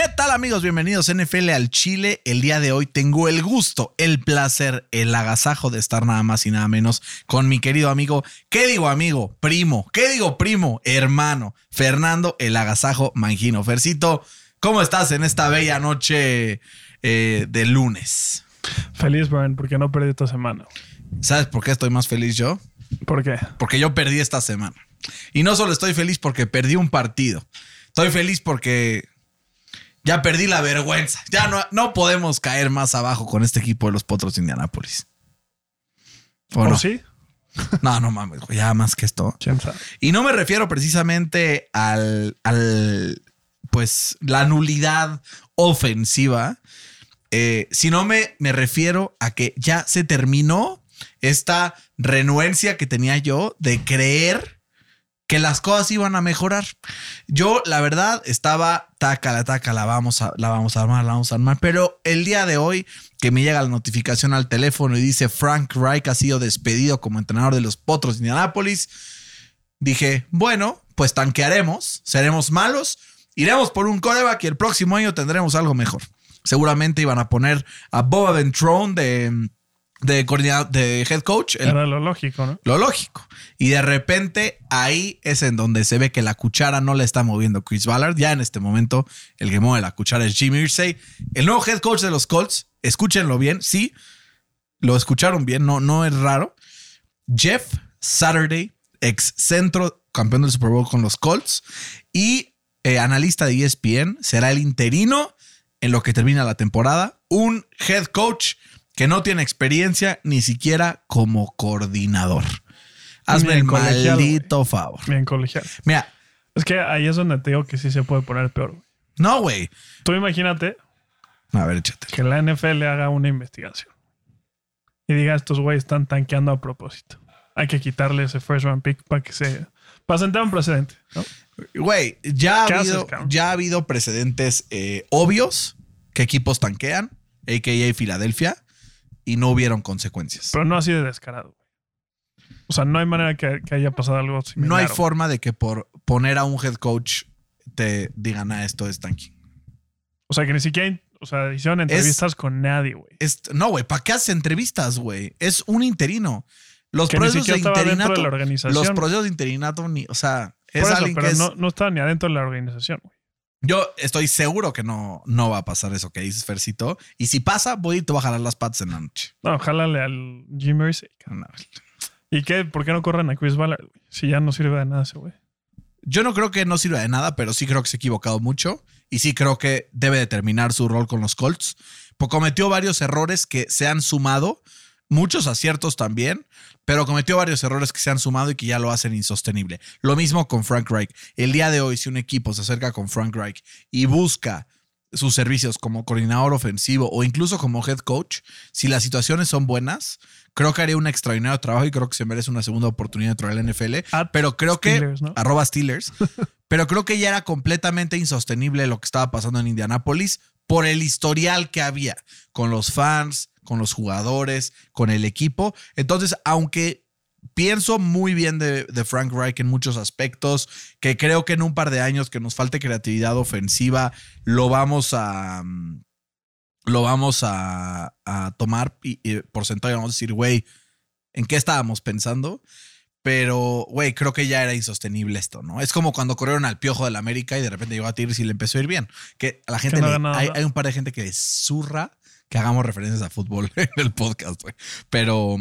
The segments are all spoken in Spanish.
¿Qué tal amigos? Bienvenidos a NFL al Chile. El día de hoy tengo el gusto, el placer, el agasajo de estar nada más y nada menos con mi querido amigo, ¿qué digo amigo? Primo, ¿qué digo primo? Hermano, Fernando el agasajo Mangino. Fercito, ¿cómo estás en esta bella noche eh, de lunes? Feliz, Brian, porque no perdí esta semana. ¿Sabes por qué estoy más feliz yo? ¿Por qué? Porque yo perdí esta semana. Y no solo estoy feliz porque perdí un partido. Estoy feliz porque ya perdí la vergüenza. Ya no, no podemos caer más abajo con este equipo de los Potros de Indianápolis. ¿O ¿O no? sí? No, no mames, ya más que esto. Y no me refiero precisamente al, al pues, la nulidad ofensiva, eh, sino me, me refiero a que ya se terminó esta renuencia que tenía yo de creer que las cosas iban a mejorar. Yo, la verdad, estaba taca, la taca, la vamos a, la vamos a armar, la vamos a armar. Pero el día de hoy, que me llega la notificación al teléfono y dice Frank Reich ha sido despedido como entrenador de los Potros de Indianápolis, dije, bueno, pues tanquearemos, seremos malos, iremos por un coreback y el próximo año tendremos algo mejor. Seguramente iban a poner a Boba Ventrone de, de, de head coach. el Era lo lógico, ¿no? lo lógico. Y de repente ahí es en donde se ve que la cuchara no la está moviendo Chris Ballard. Ya en este momento el que mueve la cuchara es Jimmy Irsay. El nuevo head coach de los Colts, escúchenlo bien, sí, lo escucharon bien, no, no es raro. Jeff Saturday, ex centro campeón del Super Bowl con los Colts y eh, analista de ESPN, será el interino en lo que termina la temporada. Un head coach que no tiene experiencia ni siquiera como coordinador. Hazme el colegial, maldito favor. Bien colegial. Mira, Es que ahí es donde te digo que sí se puede poner peor. güey. no, güey. Tú imagínate A ver, échate. que la NFL haga una investigación y diga estos güeyes están tanqueando a propósito. Hay que quitarle ese first round pick para que se... Para sentar un precedente, ¿no? Güey, ya, ha ¿Qué habido- haces, ya ha habido precedentes eh, obvios que equipos tanquean, a.k.a. Filadelfia, y no hubieron consecuencias. Pero no así de descarado. O sea, no hay manera que, que haya pasado algo similar. no hay forma de que por poner a un head coach te digan, ah, esto es tanking. O sea, que ni siquiera... O sea, hicieron entrevistas con nadie, güey. No, güey, ¿para qué haces entrevistas, güey? Es un interino. Los Que procesos de interinato. de la organización. Los procesos de interinato, ni, o sea, es eso, alguien pero que es. no, no estaba ni adentro de la organización, güey. Yo estoy seguro que no, no va a pasar eso que dices, Fercito. Y si pasa, voy y te voy a jalar las patas en la noche. No, jálale al Jim Irsay. cabrón. No. ¿Y qué? ¿Por qué no corren a Chris Ballard? Si ya no sirve de nada ese güey. Yo no creo que no sirva de nada, pero sí creo que se ha equivocado mucho. Y sí creo que debe determinar su rol con los Colts. Porque cometió varios errores que se han sumado, muchos aciertos también, pero cometió varios errores que se han sumado y que ya lo hacen insostenible. Lo mismo con Frank Reich. El día de hoy, si un equipo se acerca con Frank Reich y busca sus servicios como coordinador ofensivo o incluso como head coach, si las situaciones son buenas, creo que haría un extraordinario trabajo y creo que se merece una segunda oportunidad dentro de la NFL. At pero creo Steelers, que ¿no? arroba Steelers, pero creo que ya era completamente insostenible lo que estaba pasando en Indianápolis por el historial que había con los fans, con los jugadores, con el equipo. Entonces, aunque pienso muy bien de, de Frank Reich en muchos aspectos, que creo que en un par de años que nos falte creatividad ofensiva, lo vamos a... mm, Lo vamos a, a tomar y, y por sentado y vamos a decir, güey, ¿en qué estábamos pensando? Pero, güey, creo que ya era insostenible esto, ¿no? Es como cuando corrieron al piojo del América y de repente llegó a Tigres y le empezó a ir bien. Que a la gente no le- hay, hay un par de gente que zurra que hagamos referencias a fútbol en el podcast, güey. Pero,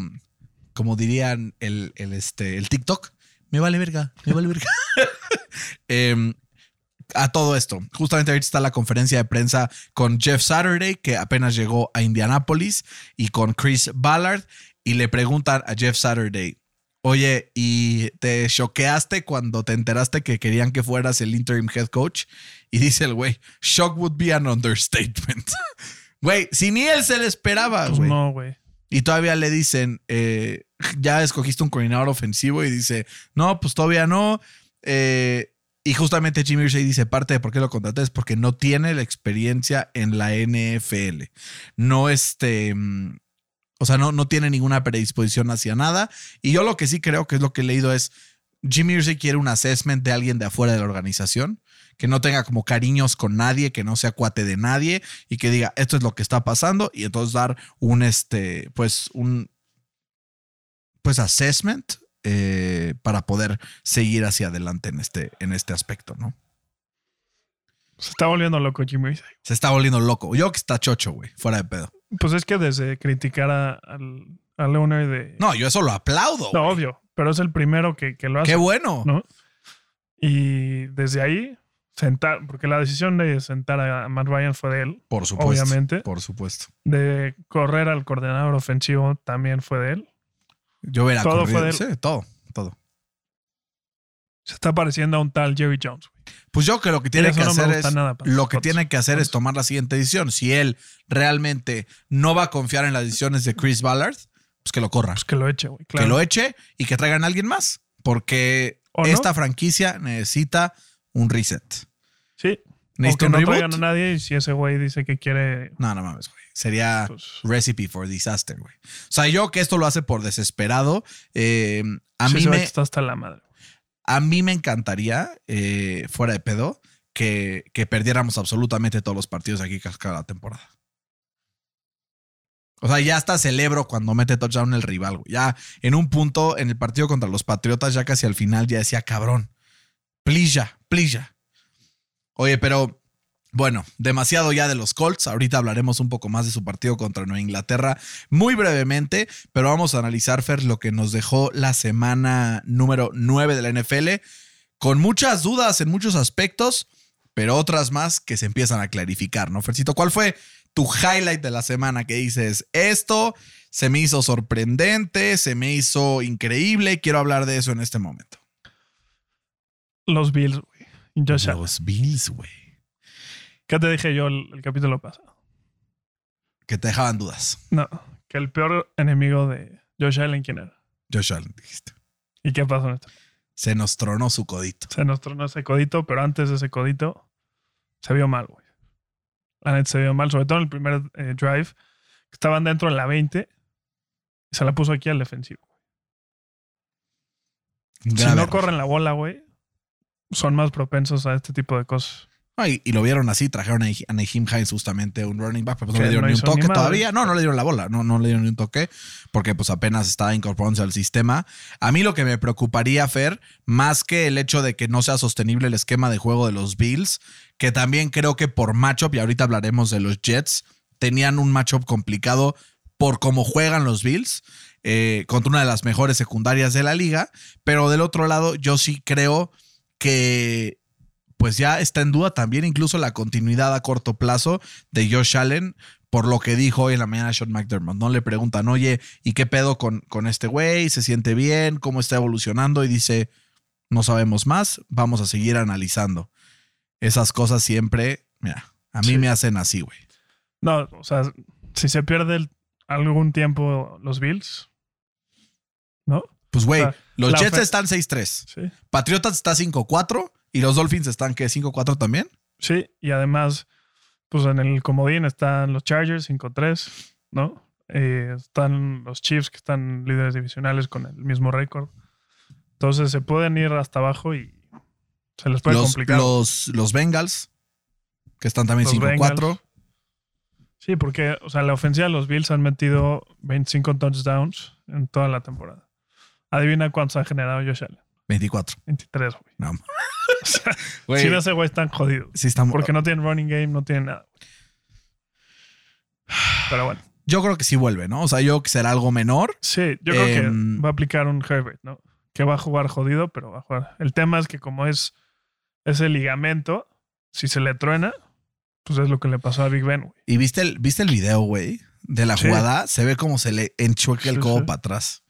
como dirían el, el, este, el TikTok, me vale verga, me vale verga. Em, a todo esto, justamente ahorita está la conferencia de prensa con Jeff Saturday, que apenas llegó a Indianapolis, y con Chris Ballard, y le preguntan a Jeff Saturday, oye, ¿y te choqueaste cuando te enteraste que querían que fueras el interim head coach? Y dice el güey, shock would be an understatement. Güey, si ni él se le esperaba, Pues güey. no, güey. Y todavía le dicen, eh, ya escogiste un coordinador ofensivo y dice, no, pues todavía no. Eh, y justamente Jimmy Irsay dice, parte de por qué lo contraté es porque no tiene la experiencia en la NFL. No este... mm, O sea, no, no tiene ninguna predisposición hacia nada. Y yo lo que sí creo que es lo que he leído es, Jimmy Irsay quiere un assessment de alguien de afuera de la organización, que no tenga como cariños con nadie, que no sea cuate de nadie y que diga, esto es lo que está pasando y entonces dar un, este, pues, un, pues, assessment eh, para poder seguir hacia adelante en este, en este aspecto, ¿no? Se está volviendo loco Jimmy. Se está volviendo loco. Yo que está chocho, güey, fuera de pedo. Pues es que desde criticar a- al, al owner de. No, yo eso lo aplaudo. No, güey. obvio. Pero es el primero que, que lo hace. Qué bueno. ¿no? Y desde ahí, sentar, porque la decisión de sentar a Matt Ryan fue de él, Por supuesto. Obviamente. Por supuesto. de correr al coordinador ofensivo también fue de él. Yo hubiera Todo corrido. fue de él. Sí, todo, todo. Se está pareciendo a un tal Jerry Jones. Pues yo que lo que tiene que no hacer es nada lo que tiene que hacer es tomar la siguiente decisión. Si él realmente no va a confiar en las decisiones de Chris Ballard, pues que lo corra, Pues que lo eche, güey. Claro. que lo eche y que traigan a alguien más, porque esta franquicia necesita un reset. Sí. O Necesita que un no traigan a nadie y si ese güey dice que quiere. No, no mames, güey. Sería Pues, recipe for disaster, güey. O sea, yo que esto lo hace por desesperado, eh, a sí, mí me, está hasta la madre. A mí me encantaría, eh, fuera de pedo, que, que perdiéramos absolutamente todos los partidos aquí cada temporada. O sea, ya hasta celebro cuando mete touchdown el rival. güey. Ya en un punto, en el partido contra los Patriotas, ya casi al final, ya decía, cabrón, plilla, plilla. Oye, pero bueno, demasiado ya de los Colts. Ahorita hablaremos un poco más de su partido contra Nueva Inglaterra muy brevemente, pero vamos a analizar, Fer, lo que nos dejó la semana número 9 de la NFL, con muchas dudas en muchos aspectos, pero otras más que se empiezan a clarificar, ¿no, Fercito? ¿Cuál fue tu highlight de la semana que dices, esto se me hizo sorprendente, se me hizo increíble, quiero hablar de eso en este momento? Los Bills. Y Josh Allen. Los Bills, güey. ¿Qué te dije yo el, el capítulo pasado? Que te dejaban dudas. No, que el peor enemigo de Josh Allen, ¿quién era? Josh Allen, dijiste. ¿Y qué pasó en esto? Se nos tronó su codito. Se nos tronó ese codito, pero antes de ese codito se vio mal, güey. La neta se vio mal, sobre todo en el primer eh, drive, estaban dentro en la 20 y se la puso aquí al defensivo. Si Grave no corren la bola, güey, son más propensos a este tipo de cosas. Y, y lo vieron así, trajeron a a Naheem Hines justamente un running back, pero pues no le dieron no ni un ni toque todavía. No, no le dieron la bola, no, no le dieron ni un toque, porque pues apenas estaba incorporándose al sistema. A mí lo que me preocuparía, Fer, más que el hecho de que no sea sostenible el esquema de juego de los Bills, que también creo que por matchup, y ahorita hablaremos de los Jets, tenían un matchup complicado por cómo juegan los Bills. eh, contra una de las mejores secundarias de la liga, pero del otro lado yo sí creo que pues ya está en duda también incluso la continuidad a corto plazo de Josh Allen por lo que dijo hoy en la mañana Sean McDermott. No le preguntan, oye, ¿y qué pedo con, con este güey? ¿Se siente bien? ¿Cómo está evolucionando? Y dice, no sabemos más, vamos a seguir analizando. Esas cosas siempre, mira, a mí Sí. me hacen así, güey. No, o sea, si se pierde el- algún tiempo los Bills, ¿no? Pues, güey, O sea, los la Jets están 6-3. Sí. Patriotas está 5-4 y los Dolphins están, ¿qué? ¿5-4 también? Sí, y además, pues en el comodín están los Chargers 5-3, ¿no? Eh, están los Chiefs que están líderes divisionales con el mismo récord. Entonces se pueden ir hasta abajo y se les puede Los, complicar. los, los Bengals, que están también Los 5-4. Bengals. Sí, porque, o sea, la ofensiva de los Bills han metido 25 touchdowns en toda la temporada. Adivina cuántos ha generado Josh Allen. 24. 23, güey. No. O sea, Güey, sin ese güey están jodidos. sí están- Porque no tienen running game, no tienen nada. Pero bueno. Yo creo que sí vuelve, ¿no? O sea, yo creo que será algo menor. Sí, yo creo Em, que va a aplicar un Herbert, ¿no? Que va a jugar jodido, pero va a jugar. El tema es que como es ese ligamento, si se le truena, pues es lo que le pasó a Big Ben, güey. ¿Y viste el, viste el video, güey? De la Sí. jugada. Se ve como se le enchueca el Sí, codo sí. para atrás.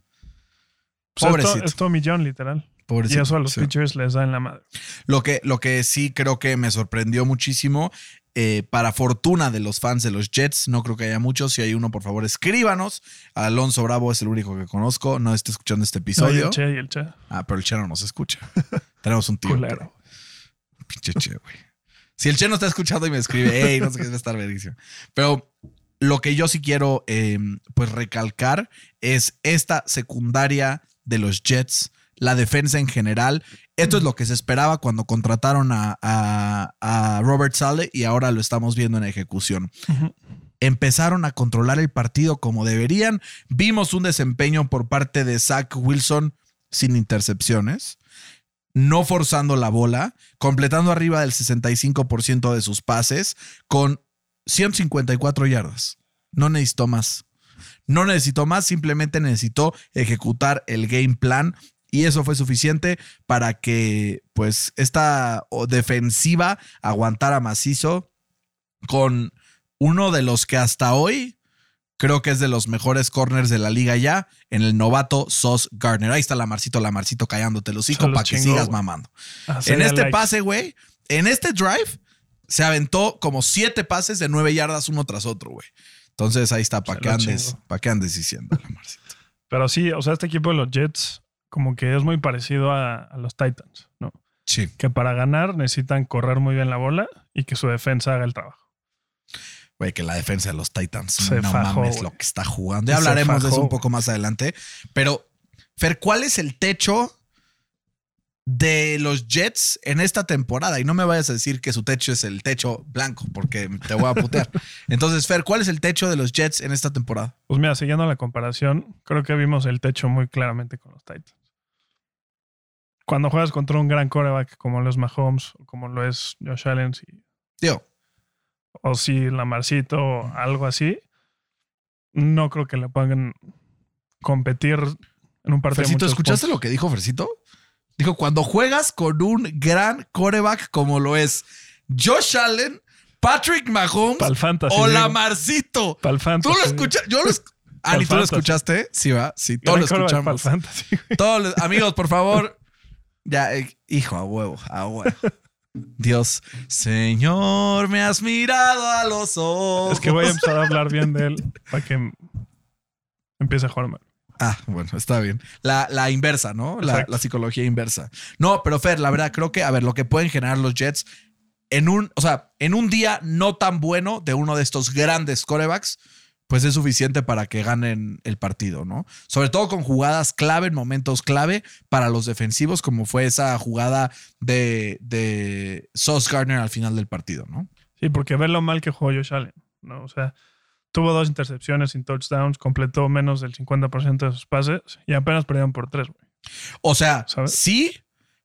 Pues es Pobrecito. to- es Tommy John, literal. Pobrecito. Y eso a los Sí. pitchers les da en la madre. Lo que, lo que sí creo que me sorprendió muchísimo eh, para fortuna de los fans de los Jets, no creo que haya muchos. Si hay uno, por favor, escríbanos. Alonso Bravo es el único que conozco. No está escuchando este No, y episodio. el Che, y el Che. Ah, pero el Che no nos escucha. Tenemos un tío. Culero. Pinche Che, güey. Si el Che no está escuchando y me escribe, hey, no sé qué va a estar verguísimo. Pero lo que yo sí quiero, eh, pues, recalcar es esta secundaria de los Jets, la defensa en general. Esto es lo que se esperaba cuando contrataron a, a- a Robert Sale y ahora lo estamos viendo en ejecución. Empezaron a controlar el partido como deberían. Vimos un desempeño por parte de Zach Wilson sin intercepciones no forzando la bola, completando arriba del 65% de sus pases con 154 yardas. No necesitó más. No necesitó más, simplemente necesitó ejecutar el game plan y eso fue suficiente para que pues esta defensiva aguantara macizo con uno de los que hasta hoy creo que es de los mejores corners de la liga ya, en el novato Sos Gardner. Ahí está Lamarcito, Lamarcito callándote los hocico para que sigas mamando. En este likes. pase, güey, en este drive, se aventó como siete pases de nueve yardas uno tras otro, güey. Entonces ahí está, para lo andes, para que andes diciendo. Pero sí, o sea, este equipo de los Jets como que es muy parecido a, a los Titans, ¿no? Sí. Que para ganar necesitan correr muy bien la bola y que su defensa haga el trabajo. Güey, que la defensa de los Titans, Se no fajó, mames lo que está jugando. Ya hablaremos de eso un poco más adelante. Pero, Fer, ¿cuál es el techo de los Jets en esta temporada? Y no me vayas a decir que su techo es el techo blanco, porque te voy a putear. Entonces, Fer, ¿cuál es el techo de los Jets en esta temporada? Pues mira, siguiendo la comparación, creo que vimos el techo muy claramente con los Titans. Cuando juegas contra un gran coreback como lo es Mahomes o como lo es Josh Allen si- Tío, o si Lamarcito o algo así, no creo que le puedan competir en un partido. de Fercito, muchos ¿escuchaste puntos. lo que dijo Fercito? Dijo, cuando juegas con un gran coreback como lo es Josh Allen, Patrick Mahomes o digo. Lamarcito. Pa'l Tú lo escuchas, yo lo Ani, ¿tú lo escuchaste? Sí, va. Sí, todos lo escuchamos. Todos amigos, por favor. Ya, eh, hijo, a huevo, a huevo. Dios, Señor, me has mirado a los ojos. Es que voy a empezar a hablar bien de él para que empiece a jugar mal. Ah, bueno, está bien. La, la inversa, ¿no? La, psicología inversa. No, pero Fer, la verdad, creo que, a ver, lo que pueden generar los Jets en un, o sea, en un día no tan bueno de uno de estos grandes corebacks, pues es suficiente para que ganen el partido, ¿no? Sobre todo con jugadas clave, en momentos clave para los defensivos, como fue esa jugada de, de Sauce Gardner al final del partido, ¿no? Sí, porque ve lo mal que jugó Josh Allen. ¿no? O sea, tuvo dos intercepciones sin touchdowns, completó menos del 50% de sus pases y apenas perdieron por tres, güey. O sea, ¿Sabes? sí,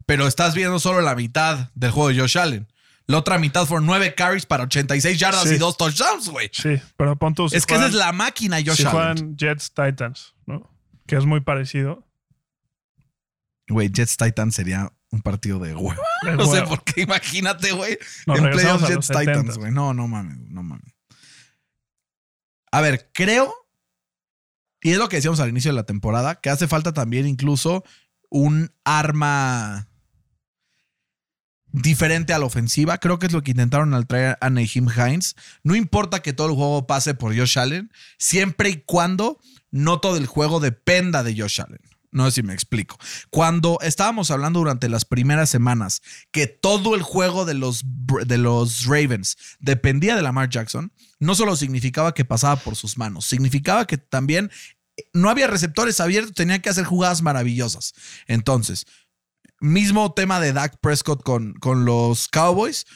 pero estás viendo solo la mitad del juego de Josh Allen. La otra mitad fueron nueve carries para 86 yardas Sí. y dos touchdowns, güey. Sí, pero pon si Es que esa es la máquina, Josh si Allen. juegan Jets Titans, ¿no? Que es muy parecido. Güey, Jets Titans sería un partido de huevo. No sé por qué, imagínate, güey. En playoffs Jets los 70. Titans, güey. No, no mames, no mames. A ver, creo, y es lo que decíamos al inicio de la temporada, que hace falta también incluso un arma diferente a la ofensiva. Creo que es lo que intentaron al traer a Naheem Hines. No importa que todo el juego pase por Josh Allen, siempre y cuando no todo el juego dependa de Josh Allen. No sé si me explico. Cuando estábamos hablando durante las primeras semanas que todo el juego de los, de los Ravens dependía de Lamar Jackson, no solo significaba que pasaba por sus manos, significaba que también no había receptores abiertos, tenía que hacer jugadas maravillosas. Entonces, mismo tema de Dak Prescott con, con los Cowboys,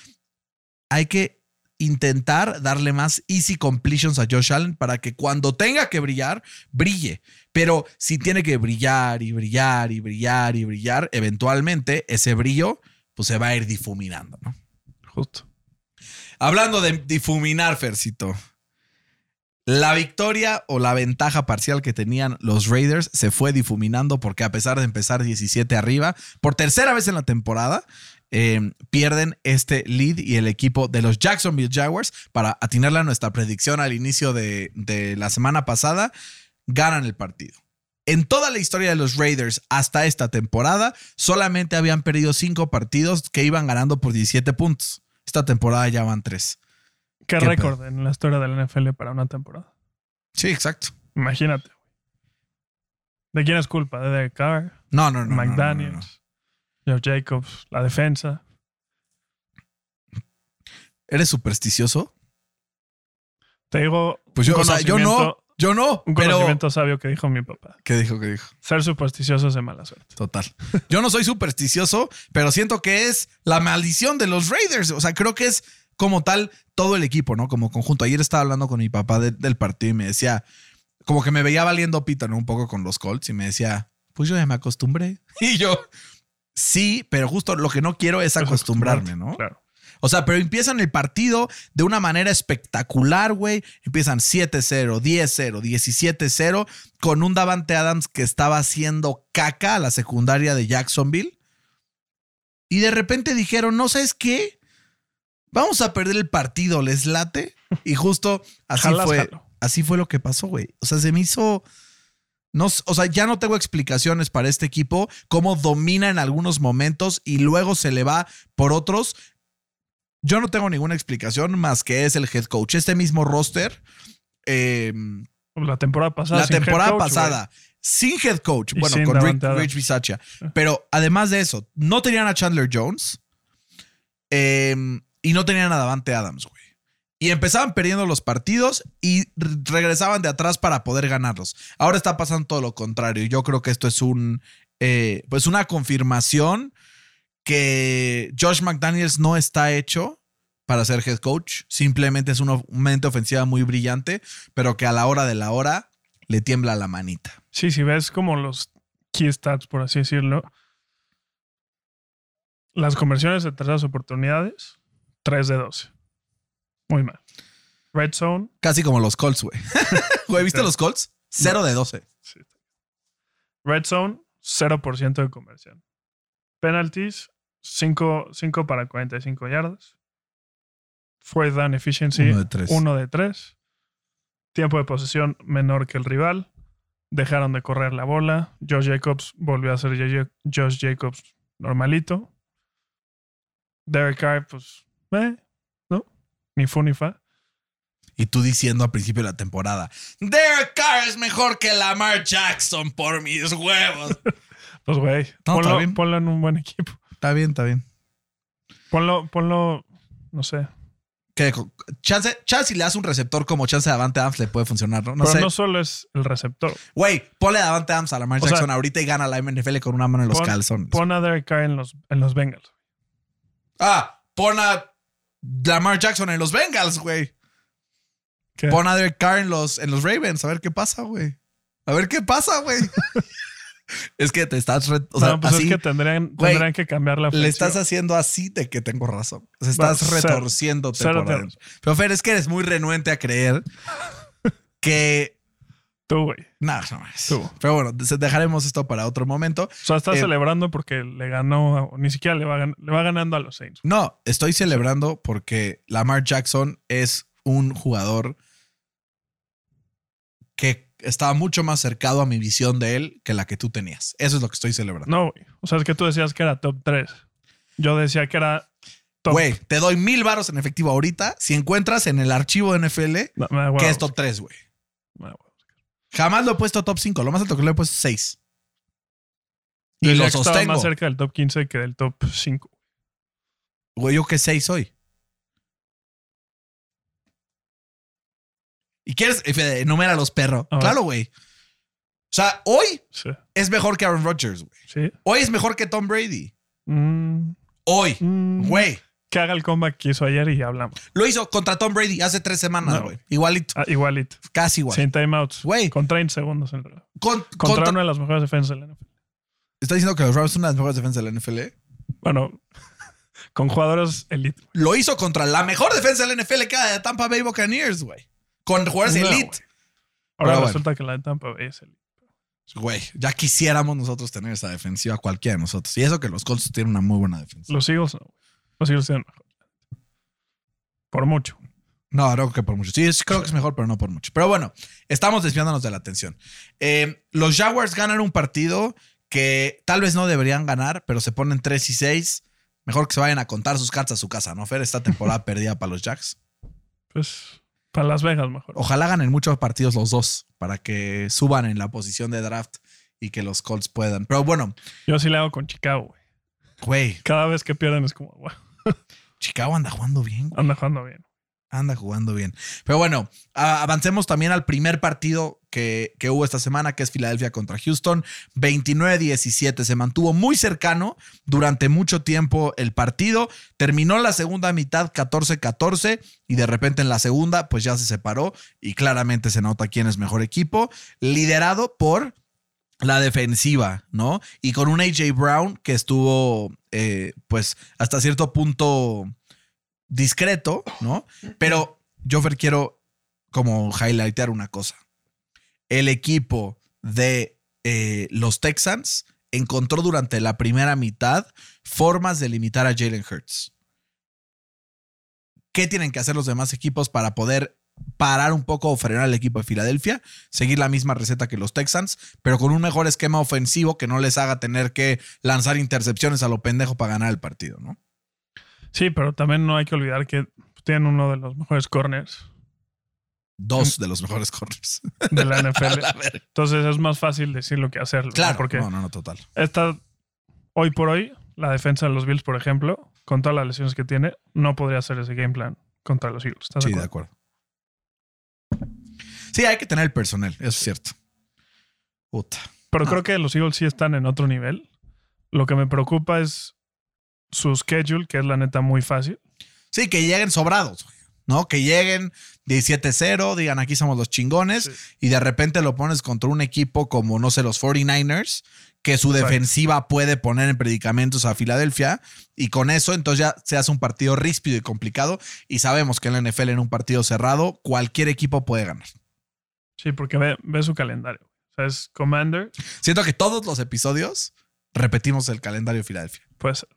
hay que intentar darle más easy completions a Josh Allen para que cuando tenga que brillar, brille. Pero si tiene que brillar y brillar y brillar y brillar, eventualmente ese brillo pues se va a ir difuminando, ¿no? Justo. Hablando de difuminar, Fercito. La victoria o la ventaja parcial que tenían los Raiders se fue difuminando porque a pesar de empezar 17 arriba, por tercera vez en la temporada, eh, pierden este lead y el equipo de los Jacksonville Jaguars, para atinarle a nuestra predicción al inicio de, de la semana pasada, ganan el partido. En toda la historia de los Raiders hasta esta temporada, solamente habían perdido cinco partidos que iban ganando por 17 puntos. Esta temporada ya van tres. ¿Qué, ¿Qué récord en la historia del NFL para una temporada? Sí, exacto. Imagínate. ¿De quién es culpa? ¿De Derek Carr? No, no, no. no, no, no, McDaniels. Joe Jacobs. La defensa. ¿Eres supersticioso? Te digo. Pues yo, o sea, yo no. Yo no. Un pero. conocimiento sabio que dijo mi papá. ¿Qué dijo? ¿Qué dijo? Ser supersticioso es de mala suerte. Total. Yo no soy supersticioso, pero siento que es la maldición de los Raiders. O sea, creo que es como tal todo el equipo, ¿no? Como conjunto. Ayer estaba hablando con mi papá de- del partido y me decía, como que me veía valiendo pita, ¿no? Un poco con los Colts y me decía, pues yo ya me acostumbré. Y yo, sí, pero justo lo que no quiero es Es acostumbrarme, ¿no? Claro. O sea, pero empiezan el partido de una manera espectacular, güey. Empiezan 7-0, 10-0, 17-0, con un Davante Adams que estaba haciendo caca a la secundaria de Jacksonville. Y de repente dijeron, ¿no sabes qué? Vamos a perder el partido, ¿les late? Y justo así Jalas, fue. jalo. Así fue lo que pasó, güey. O sea, se me hizo. No, o sea, ya no tengo explicaciones para este equipo, cómo domina en algunos momentos y luego se le va por otros. Yo no tengo ninguna explicación más que es el head coach. Este mismo roster, eh, La temporada pasada. la temporada coach, pasada, sin head coach, Y bueno, con Rick. Rich Bisaccia. Pero además de eso, no tenían a Chandler Jones eh, y no tenían a Davante Adams, güey. Y empezaban perdiendo los partidos y re- regresaban de atrás para poder ganarlos. Ahora está pasando todo lo contrario. Yo creo que esto es un, eh, pues una confirmación que Josh McDaniels no está hecho para ser head coach. Simplemente es una mente ofensiva muy brillante, pero que a la hora de la hora le tiembla la manita. Sí, si ves como los key stats, por así decirlo, las conversiones de terceras oportunidades, 3 de 12. Muy mal. Red Zone, Casi como los Colts, güey. Güey, ¿viste los Colts? 0 de 12. sí. Red Zone, 0% de conversión. Penalties, 5, 5 para 45 yardas. Fourth down efficiency, Uno de tres. 1 de 3. Tiempo de posesión menor que el rival. Dejaron de correr la bola. Josh Jacobs volvió a ser Josh Jacobs normalito. Derek Carr, pues, eh, ¿no? Ni fu ni fa. Y tú diciendo a principio de la temporada, Derek Carr es mejor que Lamar Jackson por mis huevos. Pues, güey, No, ponlo en un buen equipo. Está bien, está bien. Ponlo, ponlo, no sé. Que chance, chance si le das un receptor como chance de Davante Adams le puede funcionar, ¿no? No Pero sé. no solo es el receptor. Güey, ponle a Davante Adams a Lamar O sea, Jackson ahorita y gana la NFL con una mano en los pon- calzones. Pon a Derek Carr en los, en los Bengals. ah, pon a Lamar Jackson en los Bengals, güey. Pon a Derek Carr en los, en los Ravens. A ver qué pasa, güey. A ver qué pasa, güey. es que te estás... re- o sea, no, pues así es que tendrían, tendrían que cambiar la le estás haciendo así de que tengo razón. O sea, estás Bueno, cero- retorciéndote cero por adentro. Pero Fer, es que eres muy renuente a creer que... Tú, güey. No, no es. Tú. Pero bueno, dejaremos esto para otro momento. O sea, estás Eh, celebrando porque le ganó, ni siquiera le va, le va ganando a los Saints. No, estoy celebrando porque Lamar Jackson es un jugador que estaba mucho más cercado a mi visión de él que la que tú tenías. Eso es lo que estoy celebrando. No, güey. O sea, es que tú decías que era top 3. Yo decía que era top. Güey, te doy mil varos en efectivo ahorita si encuentras en el archivo de NFL No, me que es top 3, güey. Jamás lo he puesto top 5. Lo más alto que lo he puesto es 6. Y lo sostengo. más cerca del top 15 que del top 5. Güey, yo que 6 soy. ¿Y quieres? Enuméralos, perro. A ver. Claro, güey. O sea, hoy Sí. es mejor que Aaron Rodgers, güey. Sí. Hoy es mejor que Tom Brady. Mm, Hoy. mm, Güey. Que haga el comeback que hizo ayer y hablamos. Lo hizo contra Tom Brady hace tres semanas, No. güey. Igualito. Ah, igualito. Casi igual. Sin timeouts. Güey. Con 30 segundos en. Con- Contra, contra- una de las mejores defensas de la NFL. ¿Está diciendo que los Rams son una de las mejores defensas de la NFL? Bueno, con jugadores elite. Lo hizo contra la mejor defensa de la NFL que era de Tampa Bay Buccaneers, güey. Con jugadores No, elite. Ahora Pero bueno. resulta que la de Tampa Bay es elite. Güey, ya quisiéramos nosotros tener esa defensiva, cualquiera de nosotros. Y eso que los Colts tienen una muy buena defensa. Los Eagles no. Los Eagles tienen mejor. Por mucho. No, creo que por mucho. Sí, es- creo que es mejor, pero no por mucho. Pero bueno, estamos desviándonos de la atención. Eh, los Jaguars ganan un partido que tal vez no deberían ganar, pero se ponen 3 y 6. Mejor que se vayan a contar sus cartas a su casa, ¿no, Fer? Esta temporada perdida para los Jacks. Pues para Las Vegas mejor. Ojalá ganen muchos partidos los dos para que suban en la posición de draft y que los Colts puedan. Pero bueno, Yo sí le hago con Chicago, güey. güey, Cada vez que pierden es como, wow, Chicago anda jugando bien. güey. anda jugando bien. Anda jugando bien. Pero bueno, avancemos también al primer partido que, que hubo esta semana, que es Filadelfia contra Houston. 29-17. Se mantuvo muy cercano durante mucho tiempo el partido. Terminó la segunda mitad 14-14 y de repente en la segunda pues ya se separó y claramente se nota quién es mejor equipo. Liderado por la defensiva, ¿no? Y con un AJ Brown que estuvo eh, pues hasta cierto punto discreto, ¿no? Pero yo quiero como highlightear una cosa. El equipo de eh, los Texans encontró durante la primera mitad formas de limitar a Jalen Hurts. ¿Qué tienen que hacer los demás equipos para poder parar un poco o frenar al equipo de Filadelfia? Seguir la misma receta que los Texans, pero con un mejor esquema ofensivo que no les haga tener que lanzar intercepciones a lo pendejo para ganar el partido, ¿no? Sí, pero también no hay que olvidar que tienen uno de los mejores corners Dos de los mejores corners. de la NFL. Entonces es más fácil decirlo que hacerlo. ¿no? Claro, Porque no, no, no, total. esta, hoy por hoy, la defensa de los Bills, por ejemplo, con todas las lesiones que tiene, no podría hacer ese game plan contra los Eagles. ¿Estás Sí, de de acuerdo? Sí, hay que tener el personal, eso es cierto. Puta. Pero creo que los Eagles sí están en otro nivel. Lo que me preocupa es su schedule, que es la neta muy fácil. Sí, que lleguen sobrados, ¿no? Que lleguen 17-0, digan aquí somos los chingones, Sí. y de repente lo pones contra un equipo como, no sé, los 49ers, que su Exacto. defensiva puede poner en predicamentos a Filadelfia, y con eso entonces ya se hace un partido ríspido y complicado, y sabemos que en la NFL en un partido cerrado cualquier equipo puede ganar. Sí, porque ve, ve su calendario. O sea, es Commander, Siento que todos los episodios repetimos el calendario de Filadelfia. puede ser.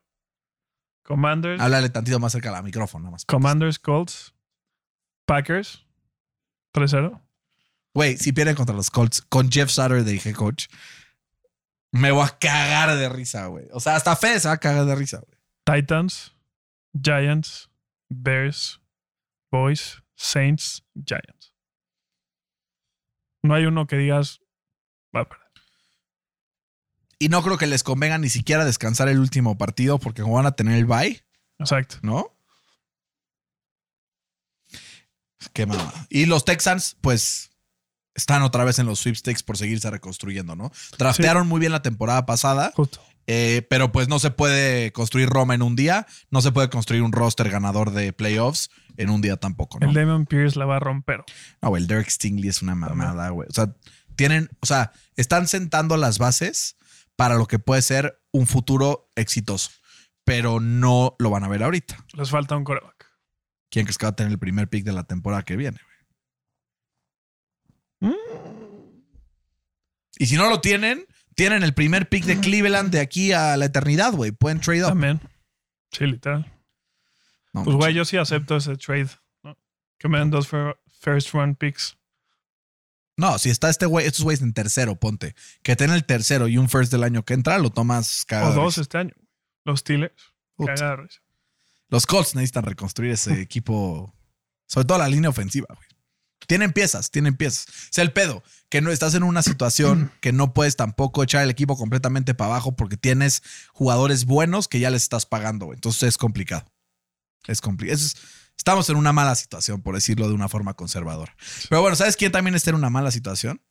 Commanders, Háblale tantito más cerca al micrófono, nada más. Commanders, Colts, Packers, 3-0. Güey, si pierden contra los Colts con Jeff Saturday, head coach, me voy a cagar de risa, güey. O sea, hasta Fede se va a cagar de risa, güey. Titans, Giants, Bears, Boys, Saints, Giants. No hay uno que digas, va a. Y no creo que les convenga ni siquiera descansar el último partido porque como van a tener el bye, Exacto. ¿no? Qué mamada. Y los Texans, pues, están otra vez en los sweepstakes por seguirse reconstruyendo, ¿no? Draftearon muy bien la temporada pasada. Justo. Eh, pero pues no se puede construir Roma en un día, no se puede construir un roster ganador de playoffs en un día tampoco, ¿no? El Damon Pierce la va a romper. No, el Derek Stingley es una mamada, güey. O sea, tienen, o sea, están sentando las bases para lo que puede ser un futuro exitoso, pero no lo van a ver ahorita. Les falta un coreback. ¿Quién crees que va a tener el primer pick de la temporada que viene? güey? Y si no lo tienen, tienen el primer pick de Cleveland de aquí a la eternidad, güey. Pueden trade up. También. Sí, literal. No, Pues, güey, yo sí acepto ese trade. ¿no? Que me den dos fir- first round picks. No, si está este güey, estos güeyes en tercero, ponte. Que tenga el tercero y un first del año que entra, lo tomas O cagado. de dos este año. Los Steelers. Los Colts necesitan reconstruir ese equipo, sobre todo la línea ofensiva, güey. Tienen piezas, tienen piezas. Es el pedo, que no estás en una situación que no puedes tampoco echar el equipo completamente para abajo porque tienes jugadores buenos que ya les estás pagando, güey. Entonces es complicado. Es complicado. Estamos en una mala situación, por decirlo de una forma conservadora. Pero bueno, ¿sabes quién también está en una mala situación?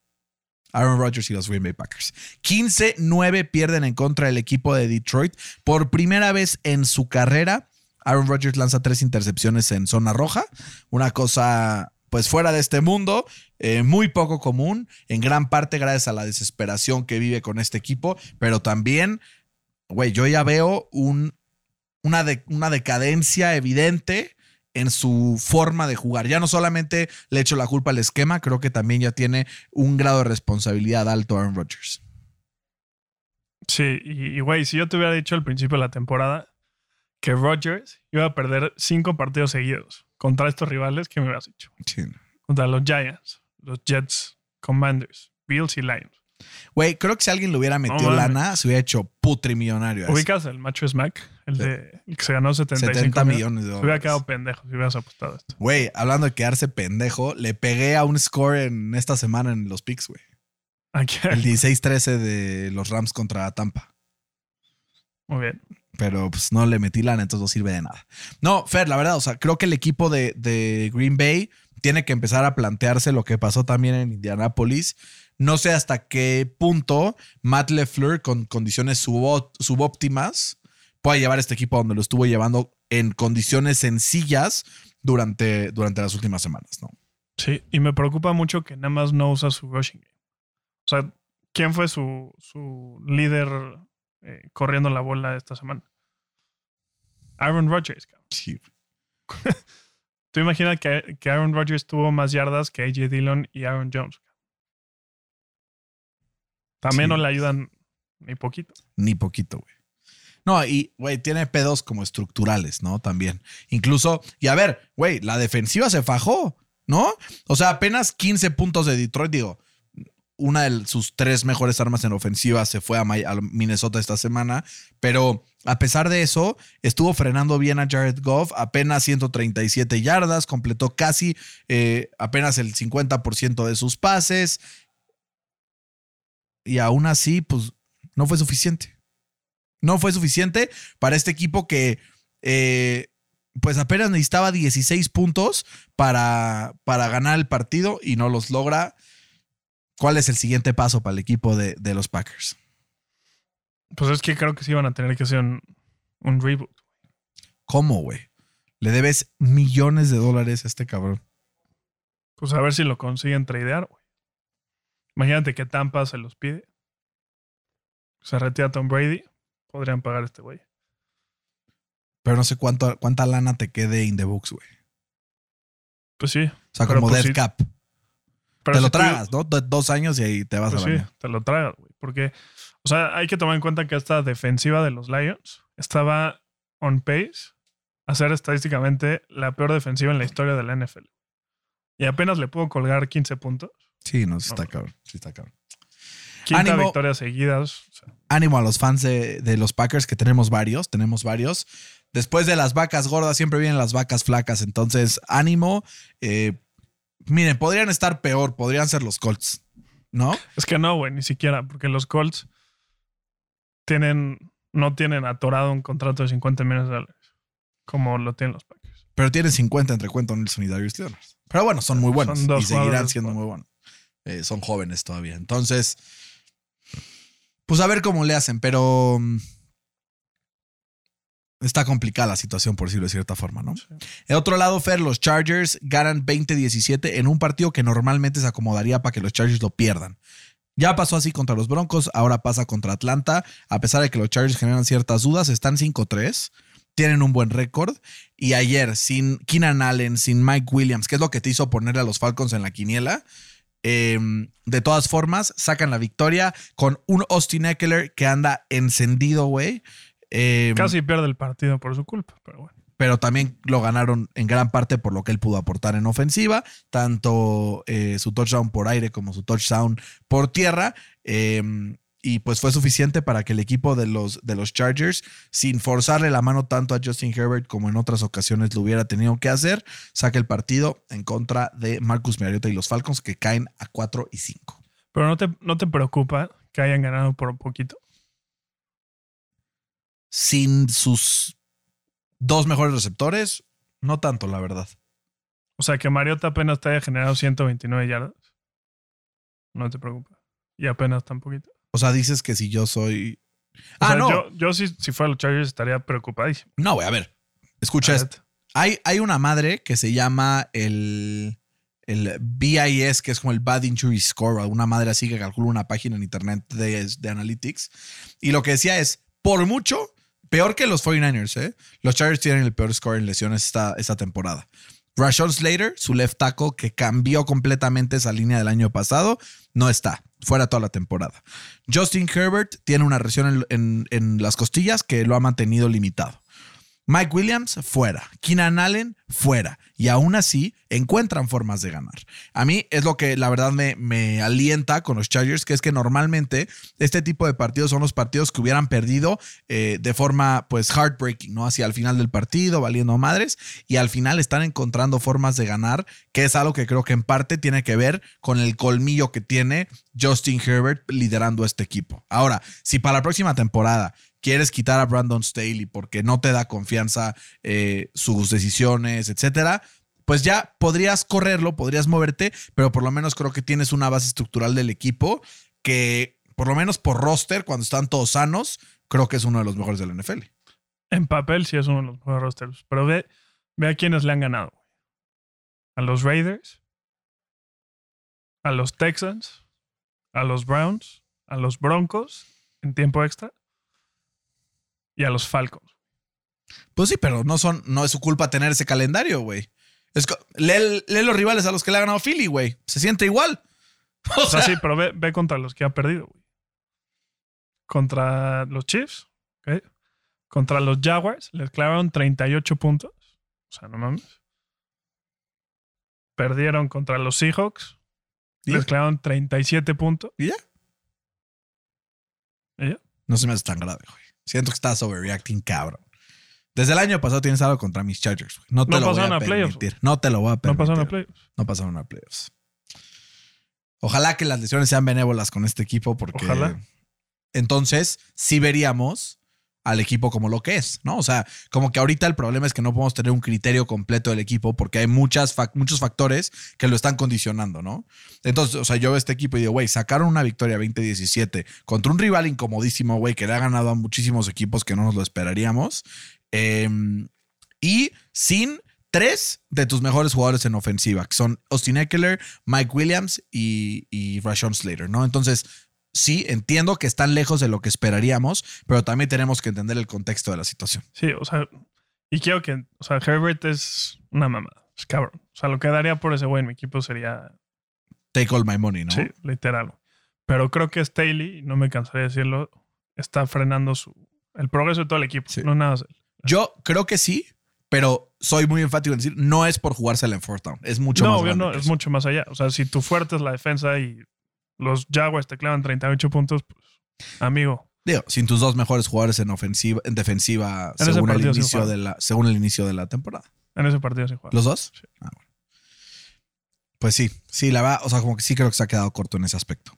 Aaron Rodgers y los Green Bay Packers. 15-9 pierden en contra del equipo de Detroit. Por primera vez en su carrera, Aaron Rodgers lanza tres intercepciones en zona roja. Una cosa, pues fuera de este mundo, eh, muy poco común, en gran parte gracias a la desesperación que vive con este equipo, pero también, güey, yo ya veo un, una, una decadencia evidente en su forma de jugar. Ya no solamente le echo la culpa al esquema, creo que también ya tiene un grado de responsabilidad alto Aaron Rodgers. Sí, y güey, si yo te hubiera dicho al principio de la temporada que Rodgers iba a perder cinco partidos seguidos contra estos rivales, ¿qué me hubieras dicho? Sí. Contra los Giants, los Jets, Commanders, Bills y Lions. Güey, creo que si alguien le hubiera metido lana, se hubiera hecho putrimillonario. a ese. ¿Ubicas el macho Smack? El, de, el que se ganó 75 70 millones de Se hubiera dólares. quedado pendejo si hubieras apostado esto. Güey, hablando de quedarse pendejo, le pegué a un score en esta semana en los picks, güey. El 16-13 de los Rams contra Tampa. Muy bien. Pero pues no le metí lana, entonces no sirve de nada. No, Fer, la verdad, o sea, creo que el equipo de, de Green Bay tiene que empezar a plantearse lo que pasó también en Indianapolis. No sé hasta qué punto Matt LeFleur, con condiciones subóptimas, pueda llevar este equipo a donde lo estuvo llevando en condiciones sencillas durante, durante las últimas semanas, ¿no? Sí, y me preocupa mucho que nada más no usa su rushing game. O sea, ¿quién fue su, su líder eh, corriendo la bola esta semana? Aaron Rodgers. cabrón. Sí. Tú imaginas que, que Aaron Rodgers tuvo más yardas que AJ Dillon y Aaron Jones. También Sí. no le ayudan ni poquito. Ni poquito, güey. No, y, güey, tiene pedos como estructurales, ¿no? También. Incluso, y a ver, güey, la defensiva se fajó, ¿no? O sea, apenas 15 puntos de Detroit, digo, una de sus tres mejores armas en ofensiva se fue a Minnesota esta semana, pero a pesar de eso, estuvo frenando bien a Jared Goff, apenas 137 yardas, completó casi eh, apenas el 50% de sus pases, y aún así, pues, no fue suficiente. No fue suficiente para este equipo que, eh, pues apenas necesitaba 16 puntos para, para ganar el partido y no los logra. ¿Cuál es el siguiente paso para el equipo de, de los Packers? Pues es que creo que sí iban a tener que hacer un, un reboot. ¿Cómo, güey? Le debes millones de dólares a este cabrón. Pues a ver si lo consiguen tradear, güey. Imagínate que Tampa se los pide. Se retira Tom Brady. Podrían pagar a este güey. Pero no sé cuánto, cuánta lana te quede in the books, güey. Pues sí. O sea, como pues dead sí, cap. pero te si lo tú- tragas, ¿no? Do- Dos años y ahí te vas Pues a sí, la mierda. te lo tragas, güey. Porque, o sea, hay que tomar en cuenta que esta defensiva de los Lions estaba on pace a ser estadísticamente la peor defensiva en la historia de la NFL. Y apenas le pudo colgar 15 puntos. Sí, no, sí está cabrón. Sí está cabrón. Quinta Ánimo. victoria seguidas. o sea, ánimo a los fans de, de los Packers, que tenemos varios, tenemos varios. Después de las vacas gordas, siempre vienen las vacas flacas. Entonces, ánimo. Eh, miren, podrían estar peor, podrían ser los Colts, ¿no? es que no, güey, ni siquiera, porque los Colts tienen, no tienen atorado un contrato de 50 millones de dólares, como lo tienen los Packers. Pero tienen 50 entre Quentin Nelson y Darius Leonard. Pero bueno, son muy buenos Son dos y seguirán siendo muy buenos. Eh, son jóvenes todavía. Entonces, pues a ver cómo le hacen, pero mm, está complicada la situación, por decirlo de cierta forma, ¿no? El otro lado, Fer, los Chargers ganan 20-17 en un partido que normalmente se acomodaría para que los Chargers lo pierdan. Ya pasó así contra los Broncos, ahora pasa contra Atlanta. A pesar de que los Chargers generan ciertas dudas, están 5-3, tienen un buen récord. Y ayer, sin Keenan Allen, sin Mike Williams, que es lo que te hizo ponerle a los Falcons en la quiniela, eh, de todas formas, sacan la victoria con un Austin Eckler que anda encendido, güey. Eh, Casi pierde el partido por su culpa, pero bueno. pero también lo ganaron en gran parte por lo que él pudo aportar en ofensiva, tanto eh, su touchdown por aire como su touchdown por tierra. Y pues fue suficiente para que el equipo de los, de los Chargers, sin forzarle la mano tanto a Justin Herbert como en otras ocasiones lo hubiera tenido que hacer, saque el partido en contra de Marcus Mariota y los Falcons que caen a 4 y 5. Pero no te, no te preocupa que hayan ganado por poquito. Sin sus dos mejores receptores, no tanto, la verdad. O sea, que Mariota apenas te haya generado 129 yardas. No te preocupa. Y apenas tan poquito. O sea, dices que si yo soy... O ah, sea, no. Yo, yo si, si fuera los Chargers estaría preocupadísimo. No, güey, a ver. Escucha esto. Hay, hay una madre que se llama el, el BIS, que es como el Bad Injury Score, o una madre así que calcula una página en internet de, de Analytics. Y lo que decía es, por mucho, peor que los 49ers, ¿eh? Los Chargers tienen el peor score en lesiones esta, esta temporada. Rashon Slater, su left tackle, que cambió completamente esa línea del año pasado, no está. Fuera toda la temporada. Justin Herbert tiene una lesión en, en- las costillas que lo ha mantenido limitado. Mike Williams, fuera. Keenan Allen, fuera. Y aún así encuentran formas de ganar. A mí es lo que la verdad me, me alienta con los Chargers, que es que normalmente este tipo de partidos son los partidos que hubieran perdido eh, de forma pues heartbreaking, ¿no? Hacia el final del partido, valiendo madres, y al final están encontrando formas de ganar, que es algo que creo que en parte tiene que ver con el colmillo que tiene Justin Herbert liderando este equipo. Ahora, si para la próxima temporada quieres quitar a Brandon Staley porque no te da confianza eh, sus decisiones, etcétera, pues ya podrías correrlo, podrías moverte, pero por lo menos creo que tienes una base estructural del equipo que, por lo menos por roster, cuando están todos sanos, creo que es uno de los mejores del NFL. En papel sí es uno de los mejores rosters, pero ve, ve a quienes le han ganado. A los Raiders, a los Texans, a los Browns, a los Broncos en tiempo extra y a los Falcons. Pues sí, pero no son, no es su culpa tener ese calendario, güey. Es lee, lee los rivales a los que le ha ganado Philly, güey. Se siente igual. O O sea, sea, sí, pero ve, ve contra los que ha perdido, güey. Contra los Chiefs, ¿ok? Contra los Jaguars, les clavaron 38 puntos. O sea, no mames. Perdieron contra los Seahawks, ¿Y les clavaron 37 puntos. ¿Y ya? ¿Y ya? No se me hace tan grave, güey. Siento que estás overreacting, cabrón. Desde el año pasado tienes algo contra mis Chargers. No te No lo voy a playoffs, permitir. No te lo voy a No permitir. pasaron a playoffs. No pasaron a playoffs. Ojalá que las lesiones sean benévolas con este equipo porque Ojalá. entonces sí veríamos al equipo como lo que es, ¿no? O sea, como que ahorita el problema es que no podemos tener un criterio completo del equipo porque hay muchas fac- muchos factores que lo están condicionando, ¿no? Entonces, o sea, yo veo este equipo y digo, güey, sacaron una victoria 2017 contra un rival incomodísimo, güey, que le ha ganado a muchísimos equipos que no nos lo esperaríamos. Eh, y sin tres de tus mejores jugadores en ofensiva, que son Austin Eckler, Mike Williams y, y Rashawn Slater, ¿no? Entonces, sí, entiendo que están lejos de lo que esperaríamos, pero también tenemos que entender el contexto de la situación. Sí, o sea, y quiero que, o sea, Herbert es una mamada, es cabrón. O sea, lo que daría por ese güey en mi equipo sería, Take all my money, ¿no? sí, literal. Pero creo que Staley, no me cansaré de decirlo, está frenando su, el progreso de todo el equipo. Sí. No nada más él. Yo creo que sí, pero soy muy enfático en decir, no es por jugársela en fourth down, es mucho no, más grande no, es mucho más allá. O sea, si tu fuerte es la defensa y los Jaguars te clavan 38 puntos, pues, amigo, Digo, sin tus dos mejores jugadores en ofensiva, en defensiva, En según el, inicio de la, según el inicio de la temporada. en ese partido se juega. ¿Los dos? Sí. Ah, bueno. Pues sí, sí, la verdad, o sea, como que sí creo que se ha quedado corto en ese aspecto.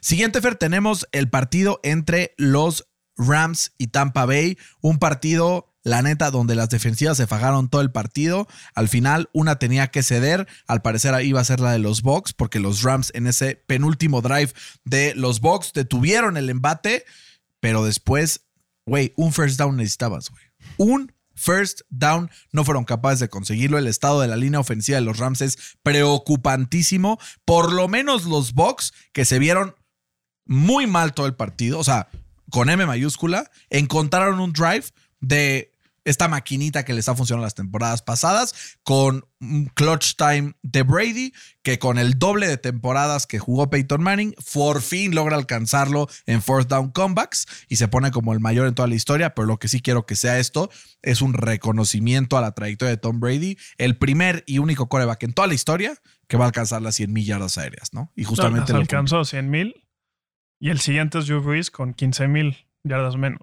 Siguiente, Fer, tenemos el partido entre los Rams y Tampa Bay. Un partido, la neta, donde las defensivas se fajaron todo el partido. Al final, una tenía que ceder. Al parecer iba a ser la de los Bucks, porque los Rams en ese penúltimo drive de los Bucks detuvieron el embate. Pero después, güey, un first down necesitabas, güey. Un first down no fueron capaces de conseguirlo. El estado de la línea ofensiva de los Rams es preocupantísimo. Por lo menos los Bucks que se vieron muy mal todo el partido, o sea, con M mayúscula, encontraron un drive de esta maquinita que les ha funcionado las temporadas pasadas, con un clutch time de Brady, que con el doble de temporadas que jugó Peyton Manning, por fin logra alcanzarlo en fourth down comebacks y se pone como el mayor en toda la historia, pero lo que sí quiero que sea esto es un reconocimiento a la trayectoria de Tom Brady, el primer y único coreback en toda la historia que va a alcanzar las 100 mil yardas aéreas, ¿no? Y No, justamente lo alcanzó 100 mil y el siguiente es Drew Brees con 15 mil yardas menos.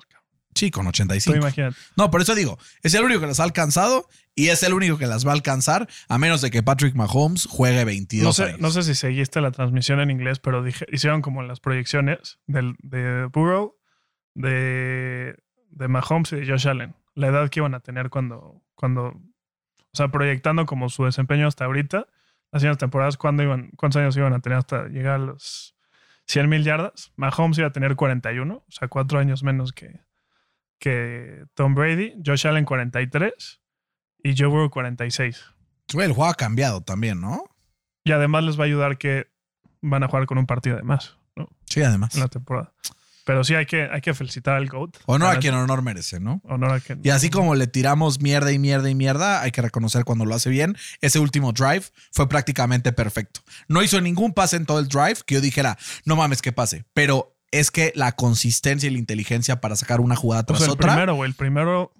Sí, con Tú 85. imagínate. No, por eso digo, es el único que las ha alcanzado y es el único que las va a alcanzar, a menos de que Patrick Mahomes juegue 22 No sé, años. no sé si seguiste la transmisión en inglés, pero dije, hicieron como las proyecciones del, de Burrow, de, de Mahomes y de Josh Allen. La edad que iban a tener cuando, cuando, o sea, proyectando como su desempeño hasta ahorita, las siguientes temporadas, ¿cuándo iban, ¿cuántos años iban a tener hasta llegar a los 100 mil yardas? Mahomes iba a tener 41, o sea, cuatro años menos que, que Tom Brady. Josh Allen 43 y Joe Burrow 46. Güey, el juego ha cambiado también, ¿no? Y además les va a ayudar que van a jugar con un partido de más ¿no? Sí, además. en la temporada. Pero sí hay que, hay que felicitar al GOAT. Honor a La quien honor merece, ¿no? Honor a quien. Y así como le tiramos mierda y mierda y mierda, hay que reconocer cuando lo hace bien. Ese último drive fue prácticamente perfecto. No hizo ningún pase en todo el drive que yo dijera, no mames que pase. Pero es que la consistencia y la inteligencia para sacar una jugada Pues tras el otra. primero, güey. El primero.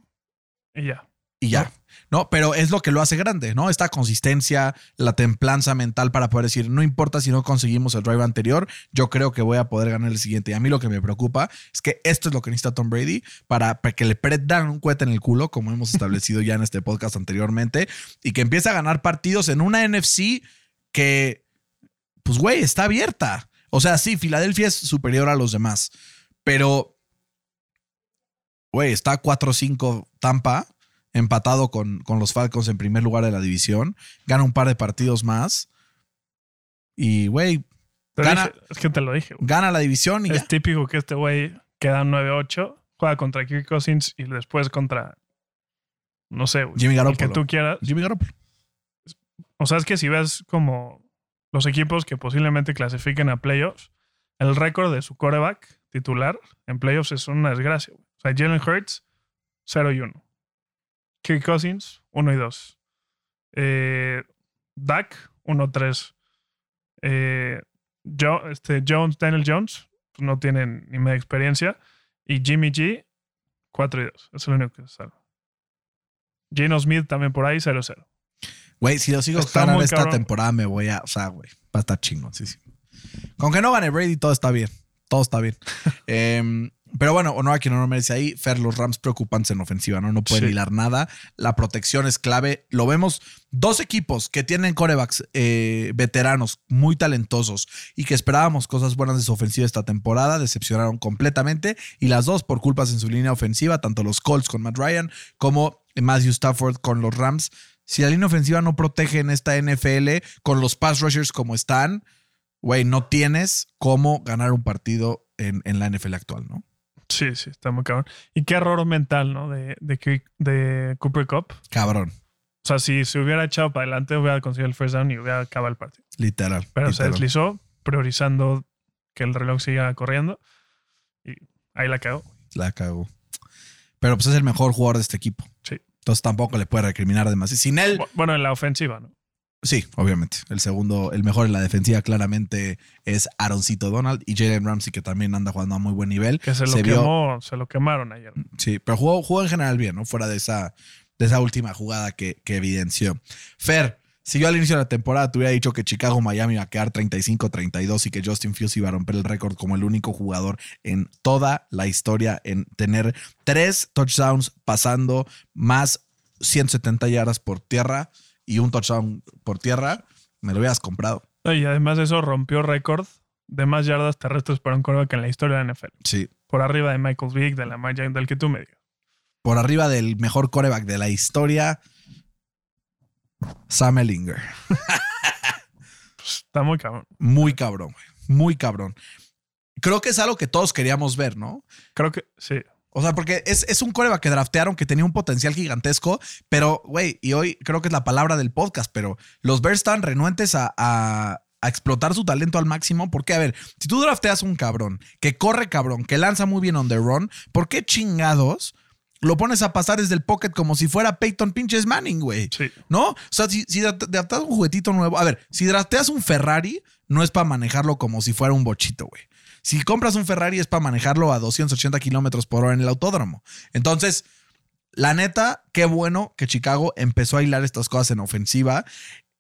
Y ya. y ya. ¿no? Pero es lo que lo hace grande, ¿no? Esta consistencia, la templanza mental para poder decir, no importa si no conseguimos el drive anterior, yo creo que voy a poder ganar el siguiente. Y a mí lo que me preocupa es que esto es lo que necesita Tom Brady para, que le dan un cohete en el culo, como hemos establecido ya en este podcast anteriormente, y que empiece a ganar partidos en una NFC que, pues, güey, está abierta. O sea, sí, Filadelfia es superior a los demás, pero, güey, está 4-5 Tampa empatado con, con, los Falcons en primer lugar de la división, gana un par de partidos más y, güey, gana, es que te lo dije. Gana la división y Es típico que este güey queda 9-8, juega contra Kirk Cousins y después contra, no sé, Jimmy Garoppolo. que tú quieras. Jimmy Garoppolo. O sea, es que si ves como los equipos que posiblemente clasifiquen a playoffs, el récord de su coreback titular en playoffs es una desgracia. O sea, Jalen Hurts, 0 y 1. Kirk Cousins, 1 y 2. Eh, Dak, 1-3. Eh, este, Jones, Daniel Jones, pues no tienen ni media experiencia. Y Jimmy G, 4 y 2. es lo único que se salva. Gino Smith también por ahí, 0-0. Güey, si lo sigo esperando esta temporada, me voy a. O sea, güey, va a estar chingón, sí, sí. Con que no gane Brady, todo está bien. Todo está bien. eh, pero bueno, honor a quien no merece ahí. Fer, los Rams preocupantes en ofensiva, ¿no? No pueden hilar nada. La protección es clave. Lo vemos. Dos equipos que tienen corebacks eh, veteranos muy talentosos y que esperábamos cosas buenas de su ofensiva esta temporada, decepcionaron completamente. Y las dos por culpas en su línea ofensiva, tanto los Colts con Matt Ryan como Matthew Stafford con los Rams. Si la línea ofensiva no protege en esta NFL con los pass rushers como están, güey, no tienes cómo ganar un partido en, en la NFL actual, ¿no? Sí, sí, está muy cabrón. Y qué error mental, ¿no? De, de, de Cooper Cup. Cabrón. O sea, si se hubiera echado para adelante, hubiera conseguido el first down y hubiera acabado el partido. Literal. Pero se deslizó, priorizando que el reloj siga corriendo. Y ahí la cagó. La cagó. Pero pues es el mejor jugador de este equipo. Entonces tampoco le puede recriminar. Y sin él. Bueno, en la ofensiva, ¿no? Sí, obviamente. El segundo, el mejor en la defensiva claramente es Aaroncito Donald y Jalen Ramsey, que también anda jugando a muy buen nivel. Que se lo, quemó, se lo quemaron ayer. Sí, pero jugó, jugó en general bien, ¿no? Fuera de esa, de esa última jugada que, que evidenció. Fer, si yo al inicio de la temporada te hubiera dicho que Chicago-Miami iba a quedar 35-32 y que Justin Fields iba a romper el récord como el único jugador en toda la historia en tener tres touchdowns pasando más 170 yardas por tierra y un touchdown por tierra, me lo hubieras comprado. Y además de eso rompió récord de más yardas terrestres para un coreback en la historia de la NFL. Sí. Por arriba de Michael Vick, de la Maya, del que tú me digas. Por arriba del mejor coreback de la historia, Sam Ellinger. Está muy cabrón. Muy cabrón, Muy cabrón. Creo que es algo que todos queríamos ver, ¿no? Creo que sí. O sea, porque es, un coreback que draftearon que tenía un potencial gigantesco, pero, güey, y hoy creo que es la palabra del podcast, pero los Bears están renuentes a, a, explotar su talento al máximo. Porque, a ver, si tú drafteas un cabrón que corre cabrón, que lanza muy bien on the run, ¿por qué chingados? Lo pones a pasar desde el pocket como si fuera Peyton pinches Manning, güey. Sí. ¿No? O sea, si, si drafteas un juguetito nuevo. A ver, si drafteas un Ferrari, no es para manejarlo como si fuera un bochito, güey. Si compras un Ferrari es para manejarlo a 280 kilómetros por hora en el autódromo. Entonces, la neta, qué bueno que Chicago empezó a hilar estas cosas en ofensiva.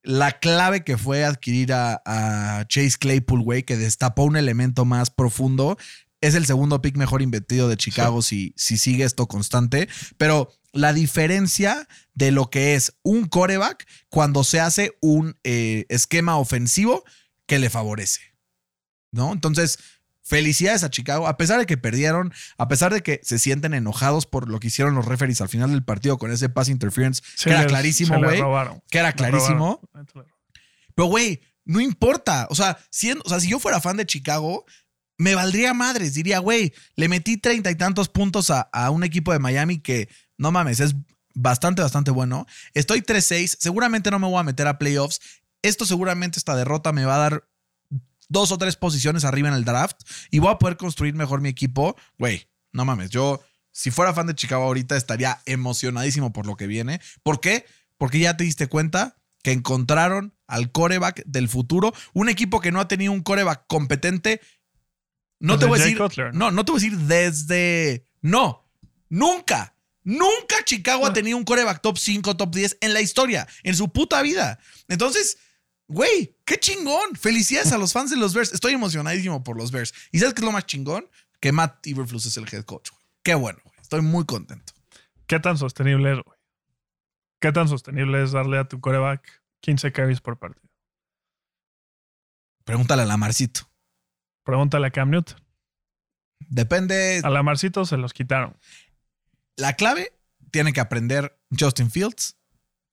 La clave que fue adquirir a, Chase Claypool, güey, que destapó un elemento más profundo. Es el segundo pick mejor invertido de Chicago si, si sigue esto constante. Pero la diferencia de lo que es un coreback cuando se hace un eh, esquema ofensivo que le favorece. ¿No? Entonces, Felicidades a Chicago, a pesar de que perdieron, a pesar de que se sienten enojados por lo que hicieron los referees al final del partido con ese pass interference, que era clarísimo, güey. Que era clarísimo. Pero, güey, no importa. O sea, o sea, si yo fuera fan de Chicago, me valdría madres. Diría, güey, le metí treinta y tantos puntos a, a, un equipo de Miami que, no mames, es bastante, bastante bueno. Estoy 3-6. Seguramente no me voy a meter a playoffs. Esto seguramente, esta derrota me va a dar dos o tres posiciones arriba en el draft y voy a poder construir mejor mi equipo, güey, no mames, yo si fuera fan de Chicago ahorita estaría emocionadísimo por lo que viene. ¿Por qué? Porque ya te diste cuenta que encontraron al coreback del futuro, un equipo que no ha tenido un coreback competente. No te voy a decir, no, no te voy a decir desde, no, nunca, nunca Chicago ha tenido un coreback top 5, top 10 en la historia, en su puta vida. Entonces, güey, qué chingón. Felicidades a los fans de los Bears. Estoy emocionadísimo por los Bears. ¿Y sabes qué es lo más chingón? Que Matt Iberflus es el head coach. güey. Qué bueno, güey. Estoy muy contento. ¿Qué tan sostenible es, güey? ¿Qué tan sostenible es darle a tu coreback 15 carries por partido? Pregúntale a Lamarcito. Pregúntale a Cam Newton. Depende. A Lamarcito se los quitaron. La clave tiene que aprender Justin Fields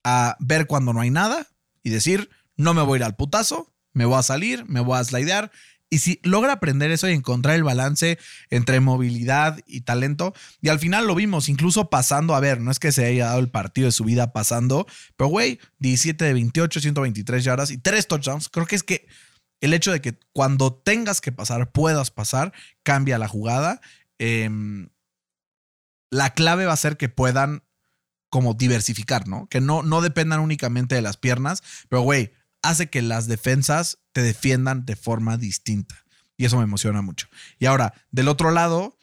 a ver cuando no hay nada y decir, no me voy a ir al putazo, me voy a salir, me voy a slidear. Y si logra aprender eso y encontrar el balance entre movilidad y talento, y al final lo vimos, incluso pasando, a ver, no es que se haya dado el partido de su vida pasando, pero güey, 17 de 28, 123 yardas y 3 touchdowns, creo que es que el hecho de que cuando tengas que pasar, puedas pasar, cambia la jugada. Em, la clave va a ser que puedan como diversificar, ¿no? Que no, no dependan únicamente de las piernas, pero güey, hace que las defensas te defiendan de forma distinta. Y eso me emociona mucho. Y ahora, del otro lado,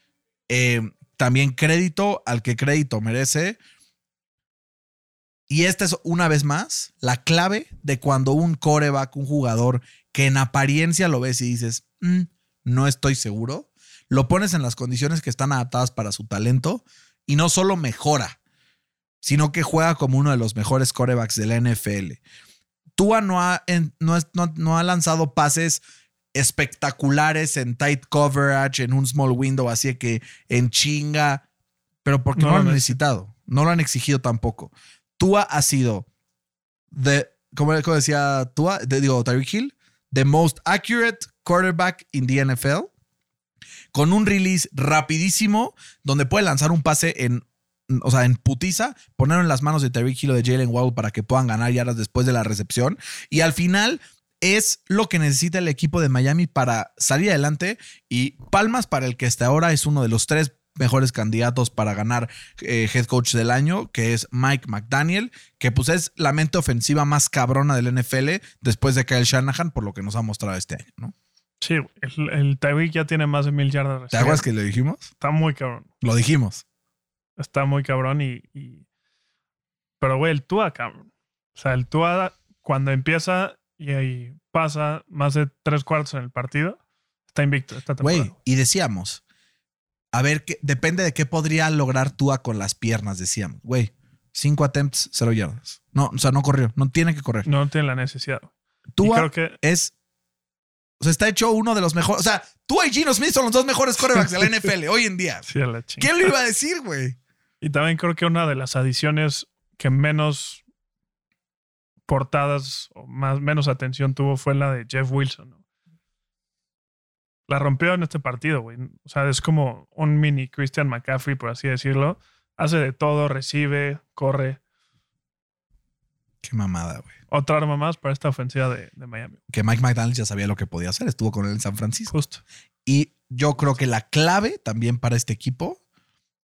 eh, también crédito al que crédito merece. Y esta es una vez más la clave de cuando un coreback, un jugador que en apariencia lo ves y dices, "Mm, no estoy seguro, lo pones en las condiciones que están adaptadas para su talento y no solo mejora, sino que juega como uno de los mejores corebacks de la NFL. Tua no ha, no, no- no ha lanzado pases espectaculares en tight coverage, en un small window, así que en chinga, pero porque no, No lo han necesitado, no lo han exigido tampoco. Tua ha sido, de, como, como decía Tua, de- digo, Tyreek Hill, the most accurate quarterback in the NFL, con un release rapidísimo, donde puede lanzar un pase en o sea, en putiza, ponerlo en las manos de Tyreek Hill o de Jalen Waddle para que puedan ganar yardas después de la recepción. Y al final es lo que necesita el equipo de Miami para salir adelante. Y palmas para el que hasta ahora es uno de los tres mejores candidatos para ganar eh, head coach del año, que es Mike McDaniel, que pues es la mente ofensiva más cabrona del NFL después de Kyle Shanahan, por lo que nos ha mostrado este año, ¿no? Sí, el, el Tyreek ya tiene más de mil yardas. ¿Te acuerdas que lo dijimos? Está muy cabrón. Lo dijimos. Está muy cabrón y. y- Pero, güey, el Tua, cabrón. O sea, el Tua, cuando empieza y ahí pasa más de tres cuartos en el partido, está invicto temporada. Güey, y decíamos, a ver, qué, depende de qué podría lograr Tua con las piernas, decíamos. Güey, cinco attempts, cero yardas. No, o sea, no corrió, no tiene que correr. No tiene la necesidad. Tua creo que es, o sea, está hecho uno de los mejores, o sea, Tua y Gino Smith son los dos mejores quarterbacks de la NFL hoy en día. sí, a la chingada. ¿Quién lo iba a decir, güey? Y también creo que una de las adiciones que menos portadas o más, menos atención tuvo fue la de Jeff Wilson. ¿no? La rompió en este partido, güey. O sea, es como un mini Christian McCaffrey, por así decirlo. Hace de todo, recibe, corre. Qué mamada, güey. Otra arma más para esta ofensiva de, de Miami. Que Mike McDaniel ya sabía lo que podía hacer, estuvo con él en San Francisco. Justo. Y yo creo que la clave también para este equipo,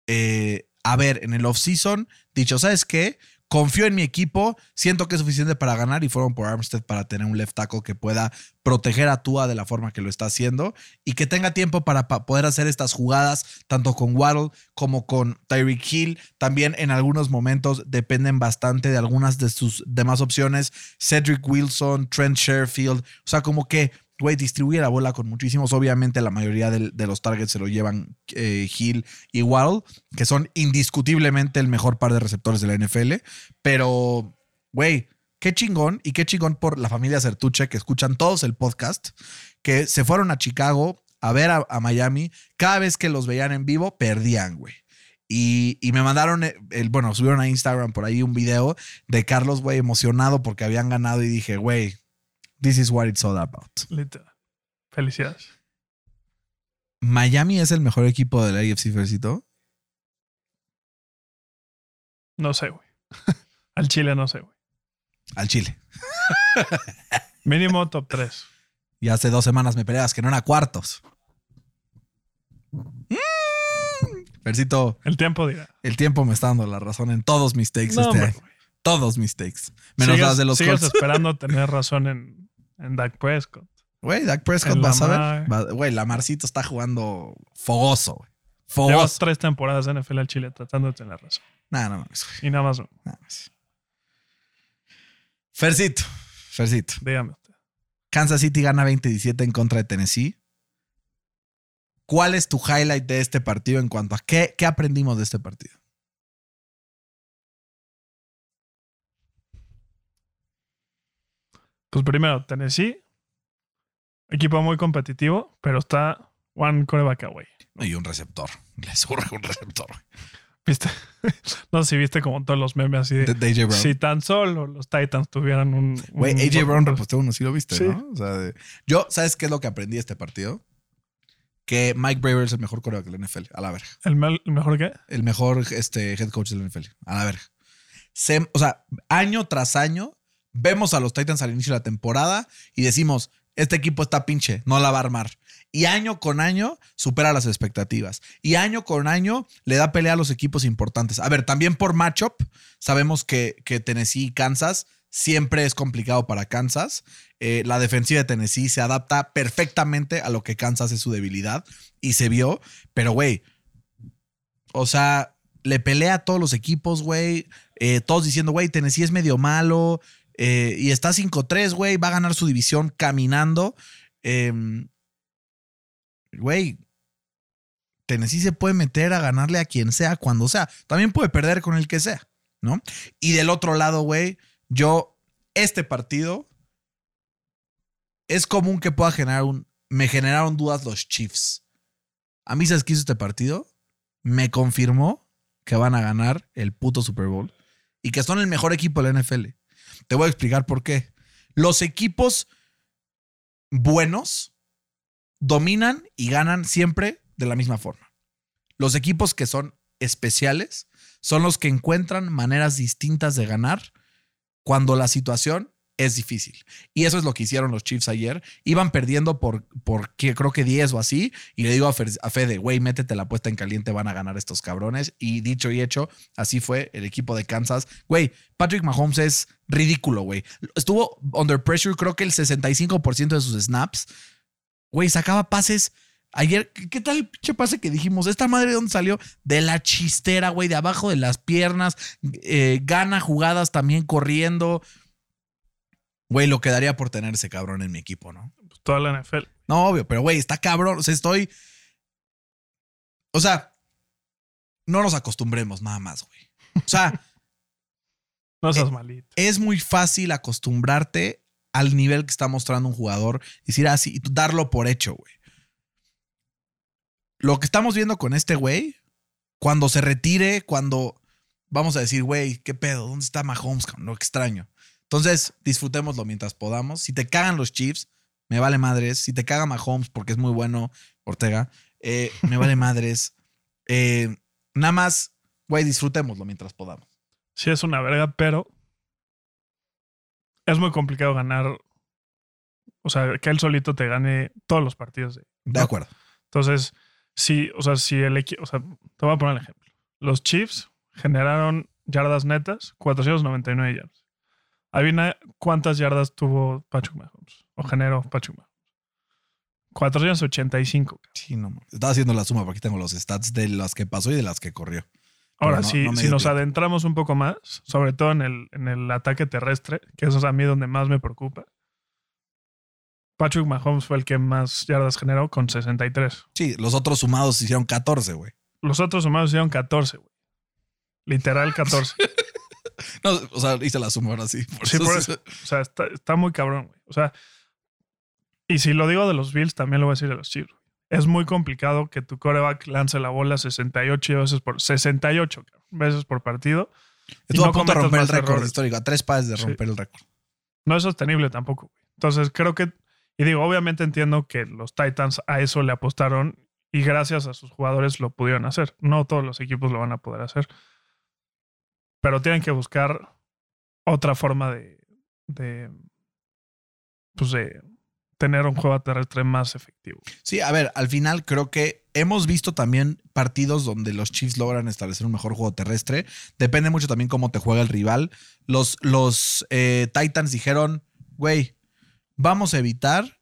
eh, a ver, en el offseason, dicho, ¿sabes qué? Confío en mi equipo, siento que es suficiente para ganar y fueron por Armstead para tener un left tackle que pueda proteger a Tua de la forma que lo está haciendo y que tenga tiempo para pa- poder hacer estas jugadas, tanto con Waddle como con Tyreek Hill. También en algunos momentos dependen bastante de algunas de sus demás opciones. Cedric Wilson, Trent Sherfield, o sea, como que güey, distribuye la bola con muchísimos. Obviamente, la mayoría de, los targets se lo llevan eh, Hill y Waddle, que son indiscutiblemente el mejor par de receptores de la NFL. Pero, güey, qué chingón y qué chingón por la familia Certuche que escuchan todos el podcast, que se fueron a Chicago a ver a, Miami. Cada vez que los veían en vivo, perdían, güey. Y, me mandaron, eh, el, bueno, subieron a Instagram por ahí un video de Carlos, güey, emocionado porque habían ganado y dije, güey, this is what it's all about. Literal. Felicidades. Miami es el mejor equipo de la AFC, Fercito. No sé, güey. Al Chile no sé, güey. Al Chile. Mínimo top 3. Y hace dos semanas me peleas que no era cuartos. Mm. Fercito, El tiempo dirá. el tiempo me está dando la razón en todos mis takes No, este hombre, año. güey. Todos mis takes. Menos las de los sigues Colts. esperando tener razón en, en Dak Prescott. Güey, Dak Prescott, En vas a ver. Güey, Lamarcito está jugando fogoso, güey. Llevas Fogoso. tres temporadas de NFL al Chile tratando de tener razón. Nada, no mames. Y nada más. Nada más. Fercito, Fercito. dígame usted. Kansas City gana 20-17 en contra de Tennessee. ¿Cuál es tu highlight de este partido en cuanto a qué, qué aprendimos de este partido? Pues primero, Tennessee, equipo muy competitivo, pero está one coreback away. Y un receptor. Le surge un receptor. ¿Viste? no sé si viste como todos los memes así de. De, AJ Brown. Si tan solo los Titans tuvieran un. Güey, AJ Brown reposteó uno, sí lo viste, Sí. ¿no? O sea, de- yo, ¿sabes qué es lo que aprendí de este partido? Que Mike Braver es el mejor coreback de la NFL, a la verga. ¿El, mejor qué? El mejor este, head coach de la NFL, a la verga. Se- o sea, año tras año, vemos a los Titans al inicio de la temporada y decimos, este equipo está pinche, no la va a armar. Y año con año supera las expectativas. Y año con año le da pelea a los equipos importantes. A ver, también por matchup, sabemos que, que Tennessee y Kansas siempre es complicado para Kansas. Eh, la defensiva de Tennessee se adapta perfectamente a lo que Kansas es su debilidad y se vio. Pero, güey, o sea, le pelea a todos los equipos, güey. Eh, todos diciendo, güey, Tennessee es medio malo. Eh, y está 5-3, güey. Va a ganar su división caminando. Em, Güey, Tennessee se puede meter a ganarle a quien sea, cuando sea. También puede perder con el que sea, ¿no? Y del otro lado, güey, yo, este partido es común que pueda generar un. Me generaron dudas los Chiefs. A mí, ¿sabes qué hizo este partido? Me confirmó que van a ganar el puto Super Bowl y que son el mejor equipo de la NFL. Te voy a explicar por qué. Los equipos buenos dominan y ganan siempre de la misma forma. Los equipos que son especiales son los que encuentran maneras distintas de ganar cuando la situación es difícil. Y eso es lo que hicieron los Chiefs ayer. Iban perdiendo por, por creo que 10 o así. Y le digo a, Fer- a Fede, güey, métete la apuesta en caliente, van a ganar estos cabrones. Y dicho y hecho, así fue el equipo de Kansas. Güey, Patrick Mahomes es ridículo, güey. Estuvo under pressure, creo que el 65% de sus snaps. Güey, sacaba pases. Ayer, ¿qué qué tal el pinche pase que dijimos? ¿Esta madre de dónde salió? De la chistera, güey, de abajo de las piernas. eh, gana jugadas también corriendo. Güey, lo quedaría por tener ese cabrón en mi equipo, ¿no? Pues toda la NFL. No, obvio, pero güey, está cabrón. O sea, estoy. O sea, no nos acostumbremos nada más, güey. O sea, No seas Eh, malito. es muy fácil acostumbrarte al nivel que está mostrando un jugador y decir así y tú darlo por hecho, güey. Lo que estamos viendo con este güey, cuando se retire, cuando vamos a decir, güey, ¿qué pedo? ¿Dónde está Mahomes? Lo extraño. Entonces, disfrutémoslo mientras podamos. Si te cagan los Chiefs, me vale madres. Si te caga Mahomes porque es muy bueno, Ortega, eh, me vale madres. Eh, nada más, güey, disfrutémoslo mientras podamos. Sí, es una verga, pero es muy complicado ganar. O sea, que él solito te gane todos los partidos. de- acuerdo. Entonces, sí, o sea, si el equipo. O sea, te voy a poner el ejemplo. Los Chiefs generaron yardas netas, 499 yardas. Adivina cuántas yardas tuvo Patrick Mahomes. O generó Patrick Mahomes. 485. Sí, no. Estaba haciendo la suma porque aquí tengo los stats de las que pasó y de las que corrió. Ahora, no- si, no nos tiempo. adentramos un poco más, sobre todo en el, en el ataque terrestre, que eso es a mí donde más me preocupa, Patrick Mahomes fue el que más yardas generó con 63. Sí, los otros sumados hicieron 14, güey. Los otros humanos hicieron 14, güey. Literal 14. No, o sea, hice la suma ahora sí. Por Sí, eso por sí. eso. O sea, está, está muy cabrón, güey. O sea, y si lo digo de los Bills, también lo voy a decir de los Chiefs. Es muy complicado que tu coreback lance la bola 68 veces por 68 cabrón, veces por partido. Estuvo no a punto de romper el récord histórico. A tres pases de Sí. romper el récord. No es sostenible tampoco. güey. Entonces, creo que, y digo, obviamente entiendo que los Titans a eso le apostaron y gracias a sus jugadores lo pudieron hacer. No todos los equipos lo van a poder hacer. Pero tienen que buscar otra forma de, de pues de tener un juego terrestre más efectivo. Sí, a ver, al final creo que hemos visto también partidos donde los Chiefs logran establecer un mejor juego terrestre. Depende mucho también cómo te juega el rival. Los, los eh, Titans dijeron, güey, vamos a evitar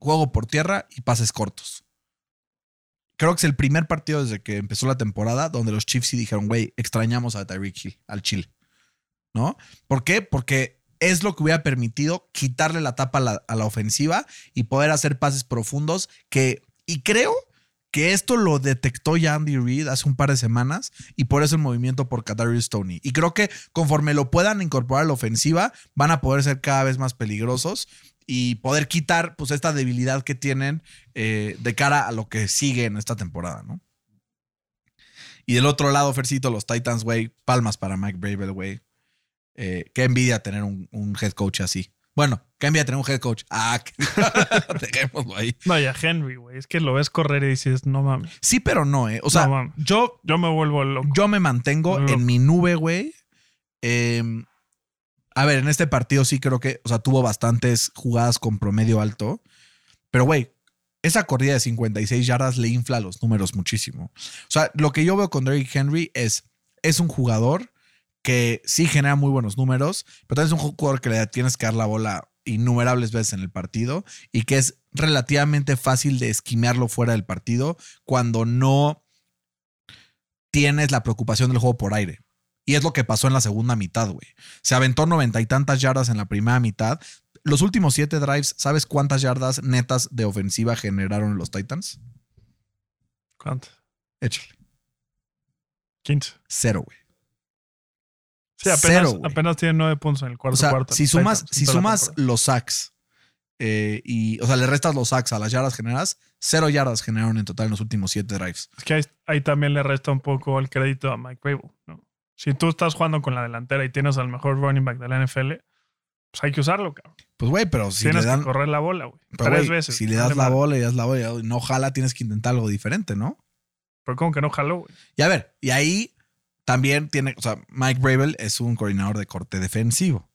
juego por tierra y pases cortos. Creo que es el primer partido desde que empezó la temporada donde los Chiefs sí dijeron, güey, extrañamos a Tyreek Hill, al Chile. ¿No? ¿Por qué? Porque es lo que hubiera permitido quitarle la tapa a la, a la ofensiva y poder hacer pases profundos que, y creo que esto lo detectó ya Andy Reid hace un par de semanas y por eso el movimiento por Kadarius Stoney. Y creo que conforme lo puedan incorporar a la ofensiva, van a poder ser cada vez más peligrosos y poder quitar pues esta debilidad que tienen eh, de cara a lo que sigue en esta temporada, ¿no? Y del otro lado, Fercito, los Titans, güey, palmas para Mike Bravel, güey. Eh, qué envidia tener un, un head coach así. Bueno, envidia tener un head coach. Ah, dejémoslo ahí. Vaya, Henry, güey. Es que lo ves correr y dices, no mames. Sí, pero no, ¿eh? O sea, No yo, Yo me vuelvo loco. yo me mantengo en mi nube, güey. Eh, a ver, en este partido sí creo que, o sea, tuvo bastantes jugadas con promedio alto. Pero, güey, esa corrida de 56 yardas le infla los números muchísimo. O sea, lo que yo veo con Derrick Henry es, es un jugador que sí genera muy buenos números, pero también es un jugador que le tienes que dar la bola innumerables veces en el partido y que es relativamente fácil de esquimearlo fuera del partido cuando no tienes la preocupación del juego por aire. Y es lo que pasó en la segunda mitad, güey. Se aventó noventa y tantas yardas en la primera mitad. Los últimos siete drives, ¿sabes cuántas yardas netas de ofensiva generaron los Titans? ¿Cuánto? Échale. 15. Cero, güey. Sí, apenas, Cero, apenas tiene nueve puntos en el cuarto O sea, cuarto. si sumas, si sumas los sacks eh, y, o sea, le restas los sacks a las yardas generadas, cero yardas generaron en total en los últimos siete drives. Es que ahí, ahí también le resta un poco el crédito a Mike Vrabel, ¿no? Si tú estás jugando con la delantera y tienes al mejor running back de la NFL, pues hay que usarlo, cabrón. Pues, güey, pero si tienes le dan. que correr la bola, güey. Tres veces. Si le das la bola y das la bola y no jala, tienes que intentar algo diferente, ¿no? Pero como que no jaló, güey. Y a ver, y ahí también tiene, o sea, Mike Bravel es un coordinador de corte defensivo.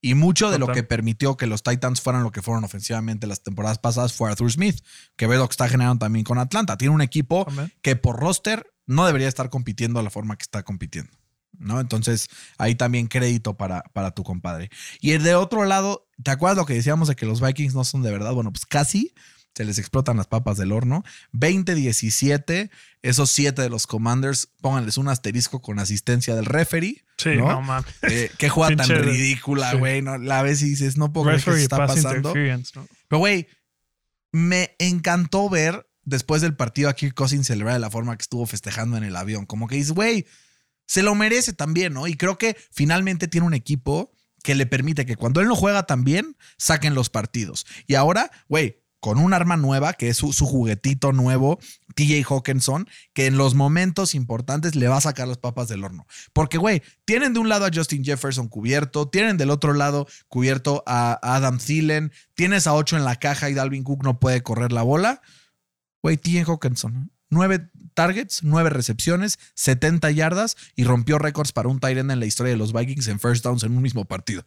Y mucho de lo que permitió que los Titans fueran lo que fueron ofensivamente las temporadas pasadas fue Arthur Smith, que ve lo que está generando también con Atlanta. Tiene un equipo que por roster no debería estar compitiendo a la forma que está compitiendo. ¿No? Entonces, ahí también crédito para, para tu compadre. Y el de otro lado, ¿te acuerdas lo que decíamos de que los Vikings no son de verdad? Bueno, pues casi se les explotan las papas del horno. 20-17, esos siete de los Commanders, pónganles un asterisco con asistencia del referee. Sí, ¿no? no, mames. Eh, qué jugada tan ridícula, sí. güey. ¿no? La ves y dices, no puedo creer que se está pasando. Pero, güey, me encantó ver después del partido a Kirk Cousins celebrar de la forma que estuvo festejando en el avión. Como que dices, güey, se lo merece también, ¿no? Y creo que finalmente tiene un equipo que le permite que cuando él no juega tan bien, saquen los partidos. Y ahora, güey, con un arma nueva, que es su, juguetito nuevo, TJ Hawkinson, que en los momentos importantes le va a sacar las papas del horno. Porque, güey, tienen de un lado a Justin Jefferson cubierto, tienen del otro lado cubierto a Adam Thielen, tienes a 8 en la caja y Dalvin Cook no puede correr la bola. Güey, TJ Hawkinson, nueve targets, nueve recepciones, 70 yardas y rompió récords para un end en la historia de los Vikings en first downs en un mismo partido.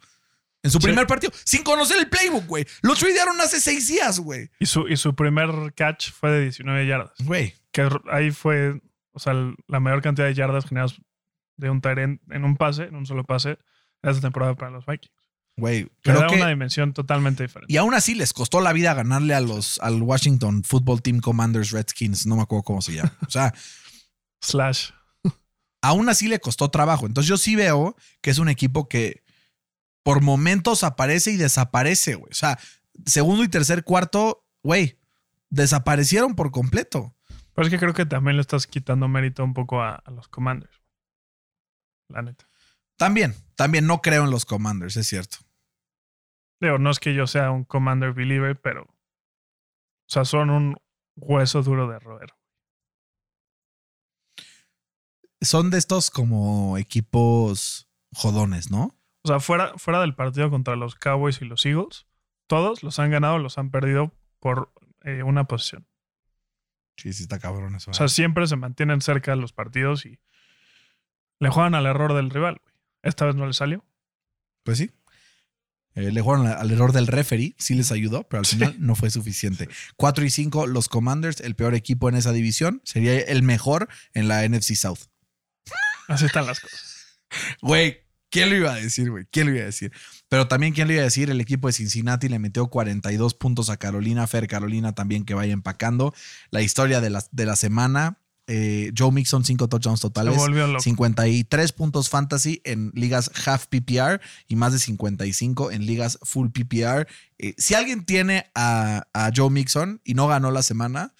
En su Sí. primer partido, sin conocer el playbook, güey. Lo tradearon hace seis días, güey. Y su, y su primer catch fue de 19 yardas. Güey. Que ahí fue, o sea, la mayor cantidad de yardas generadas de un end en un pase, en un solo pase, de esta temporada para los Vikings. Güey, Le creo da que. una dimensión totalmente diferente. Y aún así les costó la vida ganarle a los al Washington Football Team Commanders Redskins, no me acuerdo cómo se llama. O sea, Slash. aún así le costó trabajo. Entonces yo sí veo que es un equipo que por momentos aparece y desaparece, güey. O sea, segundo y tercer cuarto, güey, desaparecieron por completo. Pero es que creo que también le estás quitando mérito un poco a, a los Commanders. La neta. También, también no creo en los Commanders, es cierto. Digo, no es que yo sea un Commander believer, pero. O sea, son un hueso duro de roer. Son de estos como equipos jodones, ¿no? O sea, fuera, fuera del partido contra los Cowboys y los Eagles, todos los han ganado, los han perdido por eh, una posición. Sí, sí está cabrón eso. O sea, siempre se mantienen cerca de los partidos y le juegan al error del rival. güey. Esta vez no le salió. Pues sí. Eh, le jugaron al error del referee, sí les ayudó, pero al Sí. final no fue suficiente. 4 y 5, los Commanders, el peor equipo en esa división, sería el mejor en la NFC South. Así están las cosas. Güey, ¿Quién lo iba a decir, güey? ¿Quién lo iba a decir? Pero también, ¿quién lo iba a decir? El equipo de Cincinnati le metió 42 puntos a Carolina. Fer Carolina también que vaya empacando. La historia de la, de la semana. eh, Joe Mixon, 5 touchdowns totales. Se volvió loco. 53 puntos fantasy en ligas half PPR y más de 55 en ligas full PPR. Eh, si alguien tiene a, a Joe Mixon y no ganó la semana,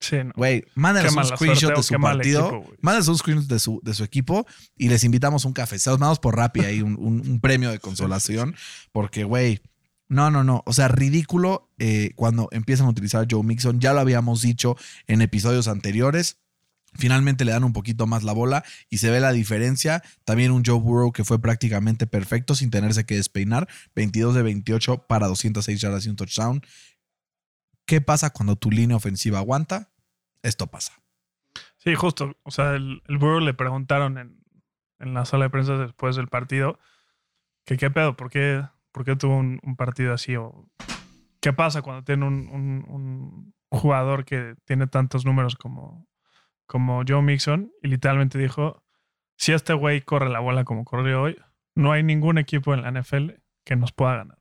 Sí, no. Güey, Qué un screenshot suerte de su partido. equipo, mándenos un screenshot de su, de su equipo y les invitamos un café. Se los mandamos por Rappi ahí, un, un- un premio de consolación. Porque, güey, no, no, no. O sea, ridículo eh, cuando empiezan a utilizar Joe Mixon. Ya lo habíamos dicho en episodios anteriores. Finalmente le dan un poquito más la bola y se ve la diferencia. También un Joe Burrow que fue prácticamente perfecto sin tenerse que despeinar. 22 de 28 para 206 yardas y un touchdown. ¿Qué pasa cuando tu línea ofensiva aguanta? Esto pasa. Sí, justo. O sea, el, el Burrow le preguntaron en, en la sala de prensa después del partido que qué pedo, ¿por qué, por qué tuvo un, un partido así? O qué pasa cuando tiene un, un- un jugador que tiene tantos números como, como Joe Mixon? Y literalmente dijo, si este güey corre la bola como corrió hoy, no hay ningún equipo en la NFL que nos pueda ganar.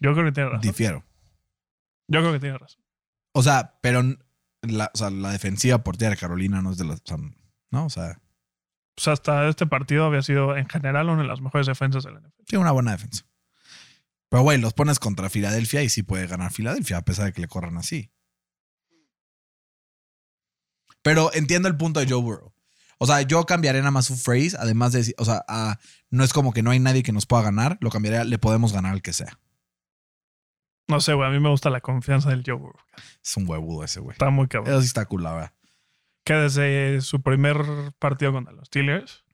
Yo creo que tiene razón. Difiero. Yo creo que tiene razón. O sea, pero la, o sea, la defensiva por tierra de Carolina no es de las. o sea, ¿No? O sea, Pues hasta este partido había sido en general una de las mejores defensas de la NFL. tiene una buena defensa. Pero, güey, los pones contra Filadelfia y sí puede ganar Filadelfia, a pesar de que le corran así. Pero entiendo el punto de Joe Burrow. O sea, yo cambiaré nada más su phrase, además de decir, o sea, a- no es como que no hay nadie que nos pueda ganar, lo cambiaré, a le podemos ganar al que sea. No sé, güey. A mí me gusta la confianza del Joe Burrow. Es un huevudo ese, güey. Está muy cabrón. Eso sí está cool, la verdad. Que desde su primer partido contra los Steelers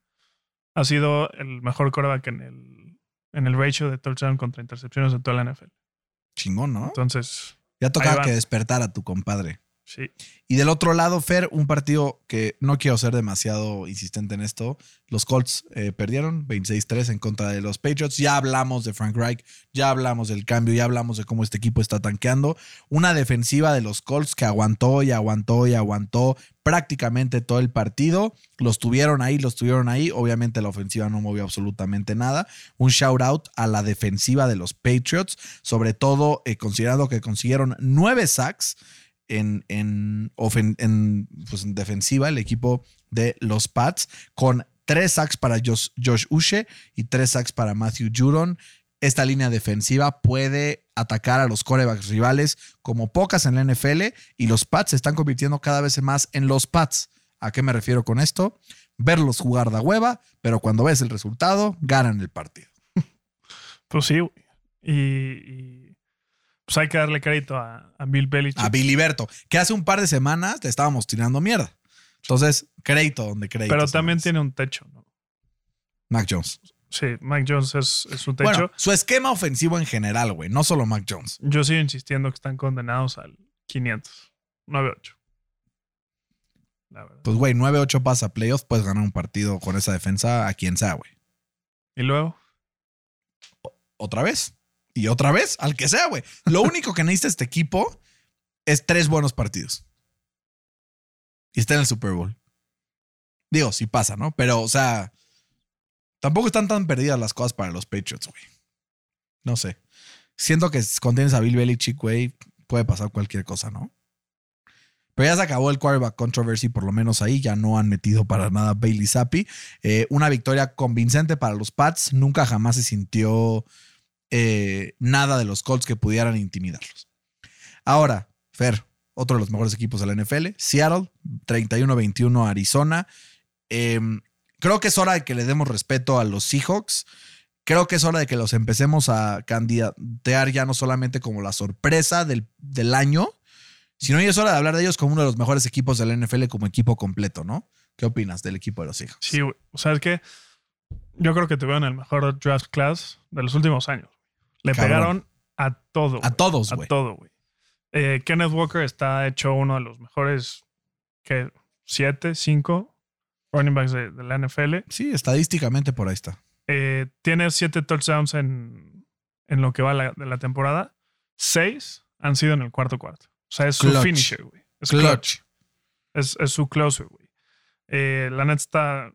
ha sido el mejor coreback en el, en el ratio de touchdown contra intercepciones de toda la NFL. Chingón, ¿no? Entonces, Ya tocaba que despertar a tu compadre. Y del otro lado, Fer, un partido que no quiero ser demasiado insistente en esto. Los Colts eh, perdieron 26-3 en contra de los Patriots. Ya hablamos de Frank Reich, ya hablamos del cambio, ya hablamos de cómo este equipo está tanqueando. Una defensiva de los Colts que aguantó y aguantó y aguantó prácticamente todo el partido. Los tuvieron ahí, los tuvieron ahí. Obviamente la ofensiva no movió absolutamente nada. Un shout out a la defensiva de los Patriots, sobre todo eh, considerando que consiguieron nueve sacks en, en, ofen- en, pues, en defensiva el equipo de los Pats con tres sacks para Josh, Josh Uche y tres sacks para Matthew Judon. Esta línea defensiva puede atacar a los corebacks rivales como pocas en la NFL y los Pats se están convirtiendo cada vez más en los Pats. ¿A qué me refiero con esto? Verlos jugar de hueva, pero cuando ves el resultado, ganan el partido. Pues sí, y, pues hay que darle crédito a, a Bill Belichick. A Biliberto, que hace un par de semanas te estábamos tirando mierda. Entonces, crédito donde crédito. pero también tiene un techo, ¿no? Mac Jones. Sí, Mike Jones es, es su techo. Bueno, su esquema ofensivo en general, güey, no solo Mac Jones. Yo sigo insistiendo que están condenados al 500, 9-8. La verdad. Pues, güey, 9-8 pasa a playoffs, puedes ganar un partido con esa defensa a quien sea, güey. Y luego, Otra vez. Y otra vez, al que sea, güey. Lo único que necesita este equipo es tres buenos partidos. Y está en el Super Bowl. Digo, sí pasa, ¿no? Pero, o sea, tampoco están tan perdidas las cosas para los Patriots, güey. No sé. Siento que si contienes a Bill Belichick, güey, puede pasar cualquier cosa, ¿no? Pero ya se acabó el quarterback controversy, por lo menos ahí. Ya no han metido para nada Bailey Zappi. Eh, una victoria convincente para los Pats. Nunca jamás se sintió eh, nada de los Colts que pudieran intimidarlos. Ahora, Fer, otro de los mejores equipos de la NFL, Seattle, 31-21 a Arizona. Eh, creo que es hora de que le demos respeto a los Seahawks. Creo que es hora de que los empecemos a candidatear ya no solamente como la sorpresa del, del año, sino ya es hora de hablar de ellos como uno de los mejores equipos de la NFL como equipo completo, ¿no? ¿Qué opinas del equipo de los Seahawks? sí. O sea, es que yo creo que tuvieron el mejor draft class de los últimos años. Le Cabrón. pegaron a todo. A güey. todos, A güey. todo, güey. Eh, Kenneth Walker está hecho uno de los mejores, que siete, cinco running backs de, de la NFL. Sí, estadísticamente por ahí está. Eh, tiene siete touchdowns en, en lo que va la- de la temporada. Seis han sido en el cuarto cuarto. O sea, es su finisher, güey. Es Clutch. clutch. Es, es su closer, güey. Eh, la neta está.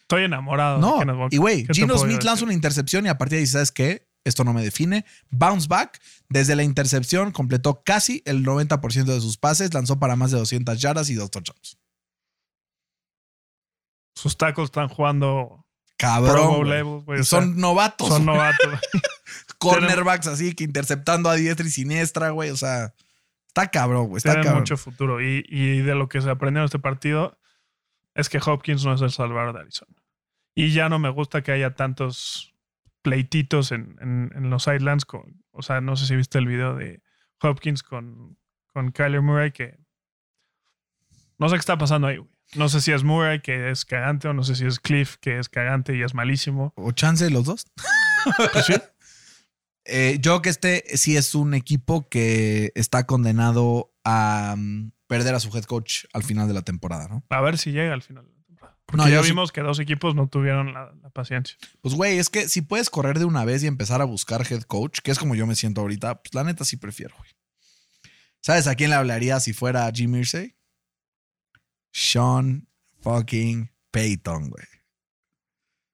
Estoy enamorado. de Kenneth Walker. y güey, ¿Qué te Gino Smith lanza una intercepción y a partir de ahí, ¿sabes qué? Esto no me define. Bounce back. Desde la intercepción completó casi el 90% de sus pases, lanzó para más de 200 yardas y dos touchdowns. Sus tacos están jugando Cabrón. O sea, son novatos. son novatos. cornerbacks así que interceptando a diestra y siniestra, güey. O sea, está cabrón, güey. Está Tienen cabrón. mucho futuro. Y, y de lo que se aprendió en este partido es que Hopkins no es el salvador de Arizona. Y ya no me gusta que haya tantos pleititos en, en- en los sidelines. Con, o sea, no sé si viste el video de Hopkins con, con Kyler Murray, que no sé qué está pasando ahí, güey. No sé si es Murray, que es cagante, o no sé si es Cliff, que es cagante y es malísimo. O chance los dos. Pues sí. Eh, yo que este sí es un equipo que está condenado a mm, perder a su head coach al final de la temporada, ¿no? A ver si llega al final. Porque No, ya sí- vimos que dos equipos no tuvieron la, la paciencia. Pues, güey, es que si puedes correr de una vez y empezar a buscar head coach, que es como yo me siento ahorita, pues la neta sí prefiero, güey. ¿Sabes a quién le hablaría si fuera Jim Irsay? Sean fucking Payton, güey.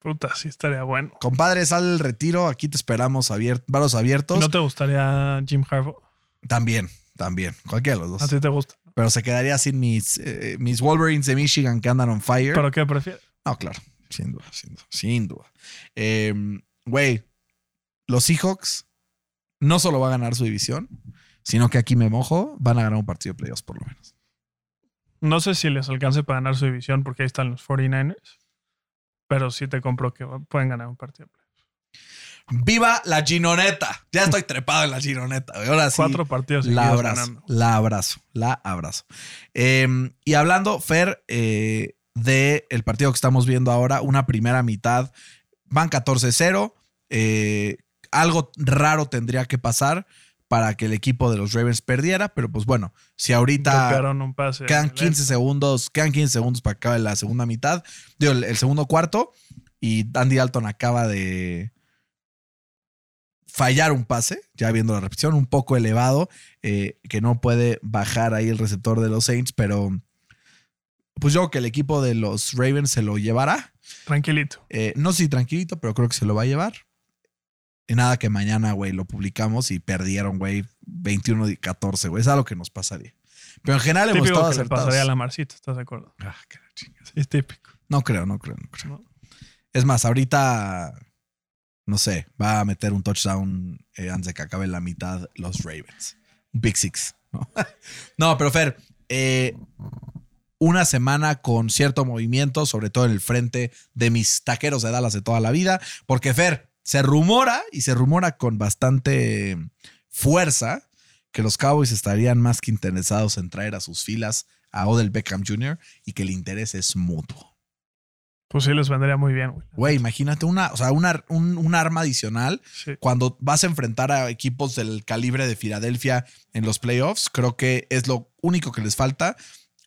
Puta, sí estaría bueno. Compadre, sale el retiro. Aquí te esperamos abier- varos abiertos. ¿No te gustaría Jim Harbaugh? También, también. Cualquiera de los A dos. ti te gusta. Pero se quedaría sin mis, eh, mis Wolverines de Michigan que andan on fire. ¿Pero qué prefieres? No, claro. Sin duda, sin duda. Sin duda. Eh, Güey, los Seahawks no solo va a ganar su división, sino que aquí me mojo, van a ganar un partido de playoffs por lo menos. No sé si les alcance para ganar su división porque ahí están los 49ers. Pero sí te compro que pueden ganar un partido. ¡Viva la Ginoneta! Ya estoy trepado en la Ginoneta. güey. Ahora sí. Cuatro partidos La abrazo, ganando. la abrazo, la abrazo. Eh, y hablando, Fer, eh, de el partido que estamos viendo ahora, una primera mitad, van 14-0. eh, algo raro tendría que pasar para que el equipo de los Ravens perdiera, pero pues bueno, si ahorita Tocaron un pase. quedan en el 15 segundos, quedan 15 segundos para que acabe la segunda mitad, digo, el, el segundo cuarto, y Andy Dalton acaba de fallar un pase, ya viendo la repetición, un poco elevado, eh, que no puede bajar ahí el receptor de los Saints, pero pues yo creo que el equipo de los Ravens se lo llevará. Tranquilito. Eh, no sé si tranquilito, pero creo que se lo va a llevar. Y nada que mañana, güey, lo publicamos y perdieron, güey, 21 y 14, güey. Es algo que nos pasaría. Pero en general hemos Típico estado que le acertados. pasaría a la Marcita, ¿estás de acuerdo? Ah, qué la chinga. Sí, es típico. No creo, no creo, no creo. ¿no? Es más, ahorita, no sé, va a meter un touchdown eh, antes de que acabe la mitad los Ravens. Un Big Six. No, No, pero Fer, eh, una semana con cierto movimiento, sobre todo en el frente de mis taqueros de Dallas de toda la vida, porque Fer, se rumora y se rumora con bastante fuerza que los Cowboys estarían más que interesados en traer a sus filas a Odell Beckham Jr. y que el interés es mutuo. Pues sí les vendría muy bien, güey. Güey, imagínate una, o sea, una, un, un arma adicional Sí. cuando vas a enfrentar a equipos del calibre de Filadelfia en los playoffs. Creo que es lo único que les falta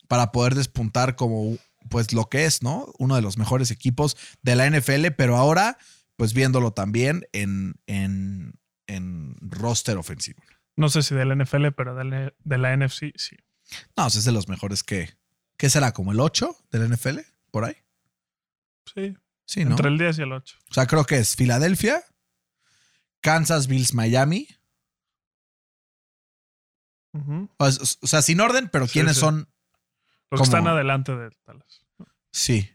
para poder despuntar como pues lo que es, ¿no? Uno de los mejores equipos de la NFL, pero ahora pues viéndolo también en, en, en roster ofensivo. No sé si del NFL, pero del- de la NFC, sí. No, o sea, es de los mejores que... ¿Qué será? ¿Como el 8 de la NFL? ¿Por ahí? Sí. Sí, ¿no? Entre el 10 y el 8. O sea, creo que es Filadelfia, Kansas, Bills, Miami. O, o sea, sin orden, pero ¿quiénes sí. son? Los que están adelante de Dallas. Sí.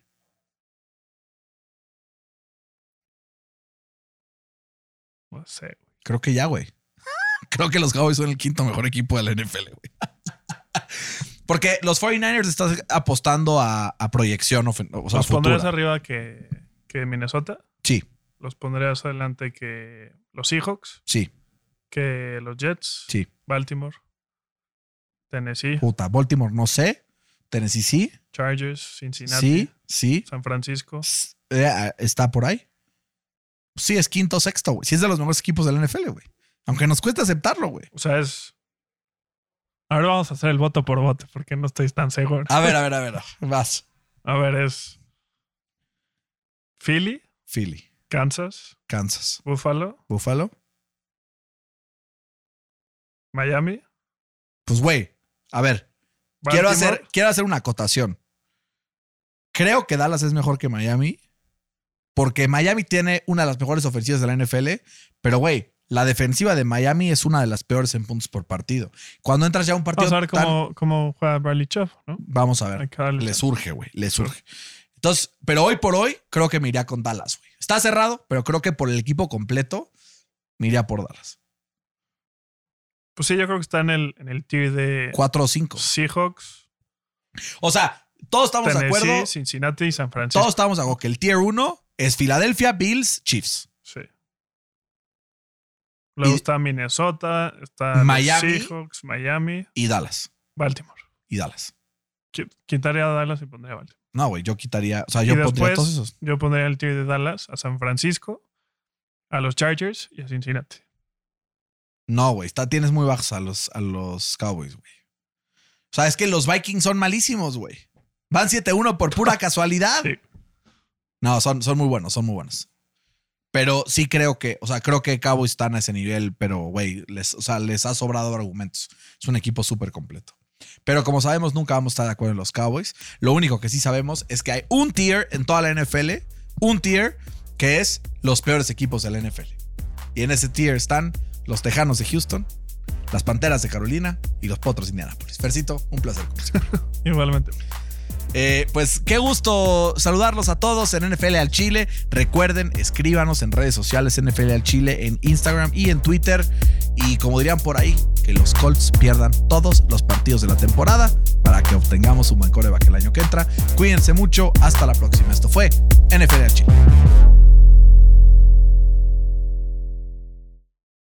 No sé, güey. Creo que ya, güey. Creo que los Cowboys son el quinto mejor equipo de la NFL, güey. Porque los 49ers están apostando a, a proyección, o sea, ¿Los pondrías arriba que, que Minnesota? Sí, ¿Los pondrías adelante que los Seahawks? sí, ¿Que los Jets? sí. Baltimore? Tennessee? Puta, Baltimore no sé. Tennessee sí. Chargers? Cincinnati? Sí, sí. San Francisco? Eh, ¿Está por ahí? Sí, es quinto o sexto, güey. Sí es de los mejores equipos de la NFL, güey. Aunque nos cuesta aceptarlo, güey. O sea, es... Ahora vamos a hacer el voto por voto porque no estoy tan seguro. A ver, a ver, a ver. Vas. A ver, es Philly, Philly, Kansas, Kansas, Buffalo, Buffalo. Miami. Pues, güey, a ver. Quiero hacer, quiero hacer una acotación. Creo que Dallas es mejor que Miami, porque Miami tiene una de las mejores ofensivas de la NFL, pero güey, la defensiva de Miami es una de las peores en puntos por partido. Cuando entras ya a un partido Vamos a ver tan- cómo, cómo juega Bradley Chubb, ¿no? Vamos a ver. Le surge, güey. Le surge. Entonces, pero hoy por hoy, creo que me iría con Dallas, güey. Está cerrado, pero creo que por el equipo completo, me iría por Dallas. Pues sí, yo creo que está en el, en el tier de 4 o 5. Seahawks, O sea, todos estamos de Tennessee, acuerdo. Cincinnati y San Francisco. Todos estamos de acuerdo que el tier 1 es Filadelfia, Bills, Chiefs. Luego Y- está Minnesota, está Miami. Seahawks, Miami, Y Dallas. Baltimore. Y Dallas. Qui- Quitaría a Dallas y pondría a Baltimore. No, güey, yo quitaría. O sea, Y yo pondría todos esos. yo pondría el tier de Dallas a San Francisco, a los Chargers y a Cincinnati. No, güey, está- tienes muy bajos a los, a los Cowboys, güey. O sea, es que los Vikings son malísimos, güey. Van 7-1 por pura casualidad. Sí. No, son, son muy buenos, son muy buenos. Pero sí creo que, o sea, creo que Cowboys están a ese nivel, pero, güey, les, o sea, les ha sobrado argumentos. Es un equipo súper completo. Pero como sabemos, nunca vamos a estar de acuerdo en los Cowboys. Lo único que sí sabemos es que hay un tier en toda la NFL, un tier que es los peores equipos de la NFL. Y en ese tier están los Tejanos de Houston, las Panteras de Carolina y los Potros de Indianapolis. Fercito, un placer. Igualmente. Eh, pues qué gusto saludarlos a todos en NFL al Chile. Recuerden, escríbanos en redes sociales NFL al Chile, en Instagram y en Twitter. Y como dirían por ahí, que los Colts pierdan todos los partidos de la temporada para que obtengamos un buen coreback el año que entra. Cuídense mucho, hasta la próxima. Esto fue NFL al Chile.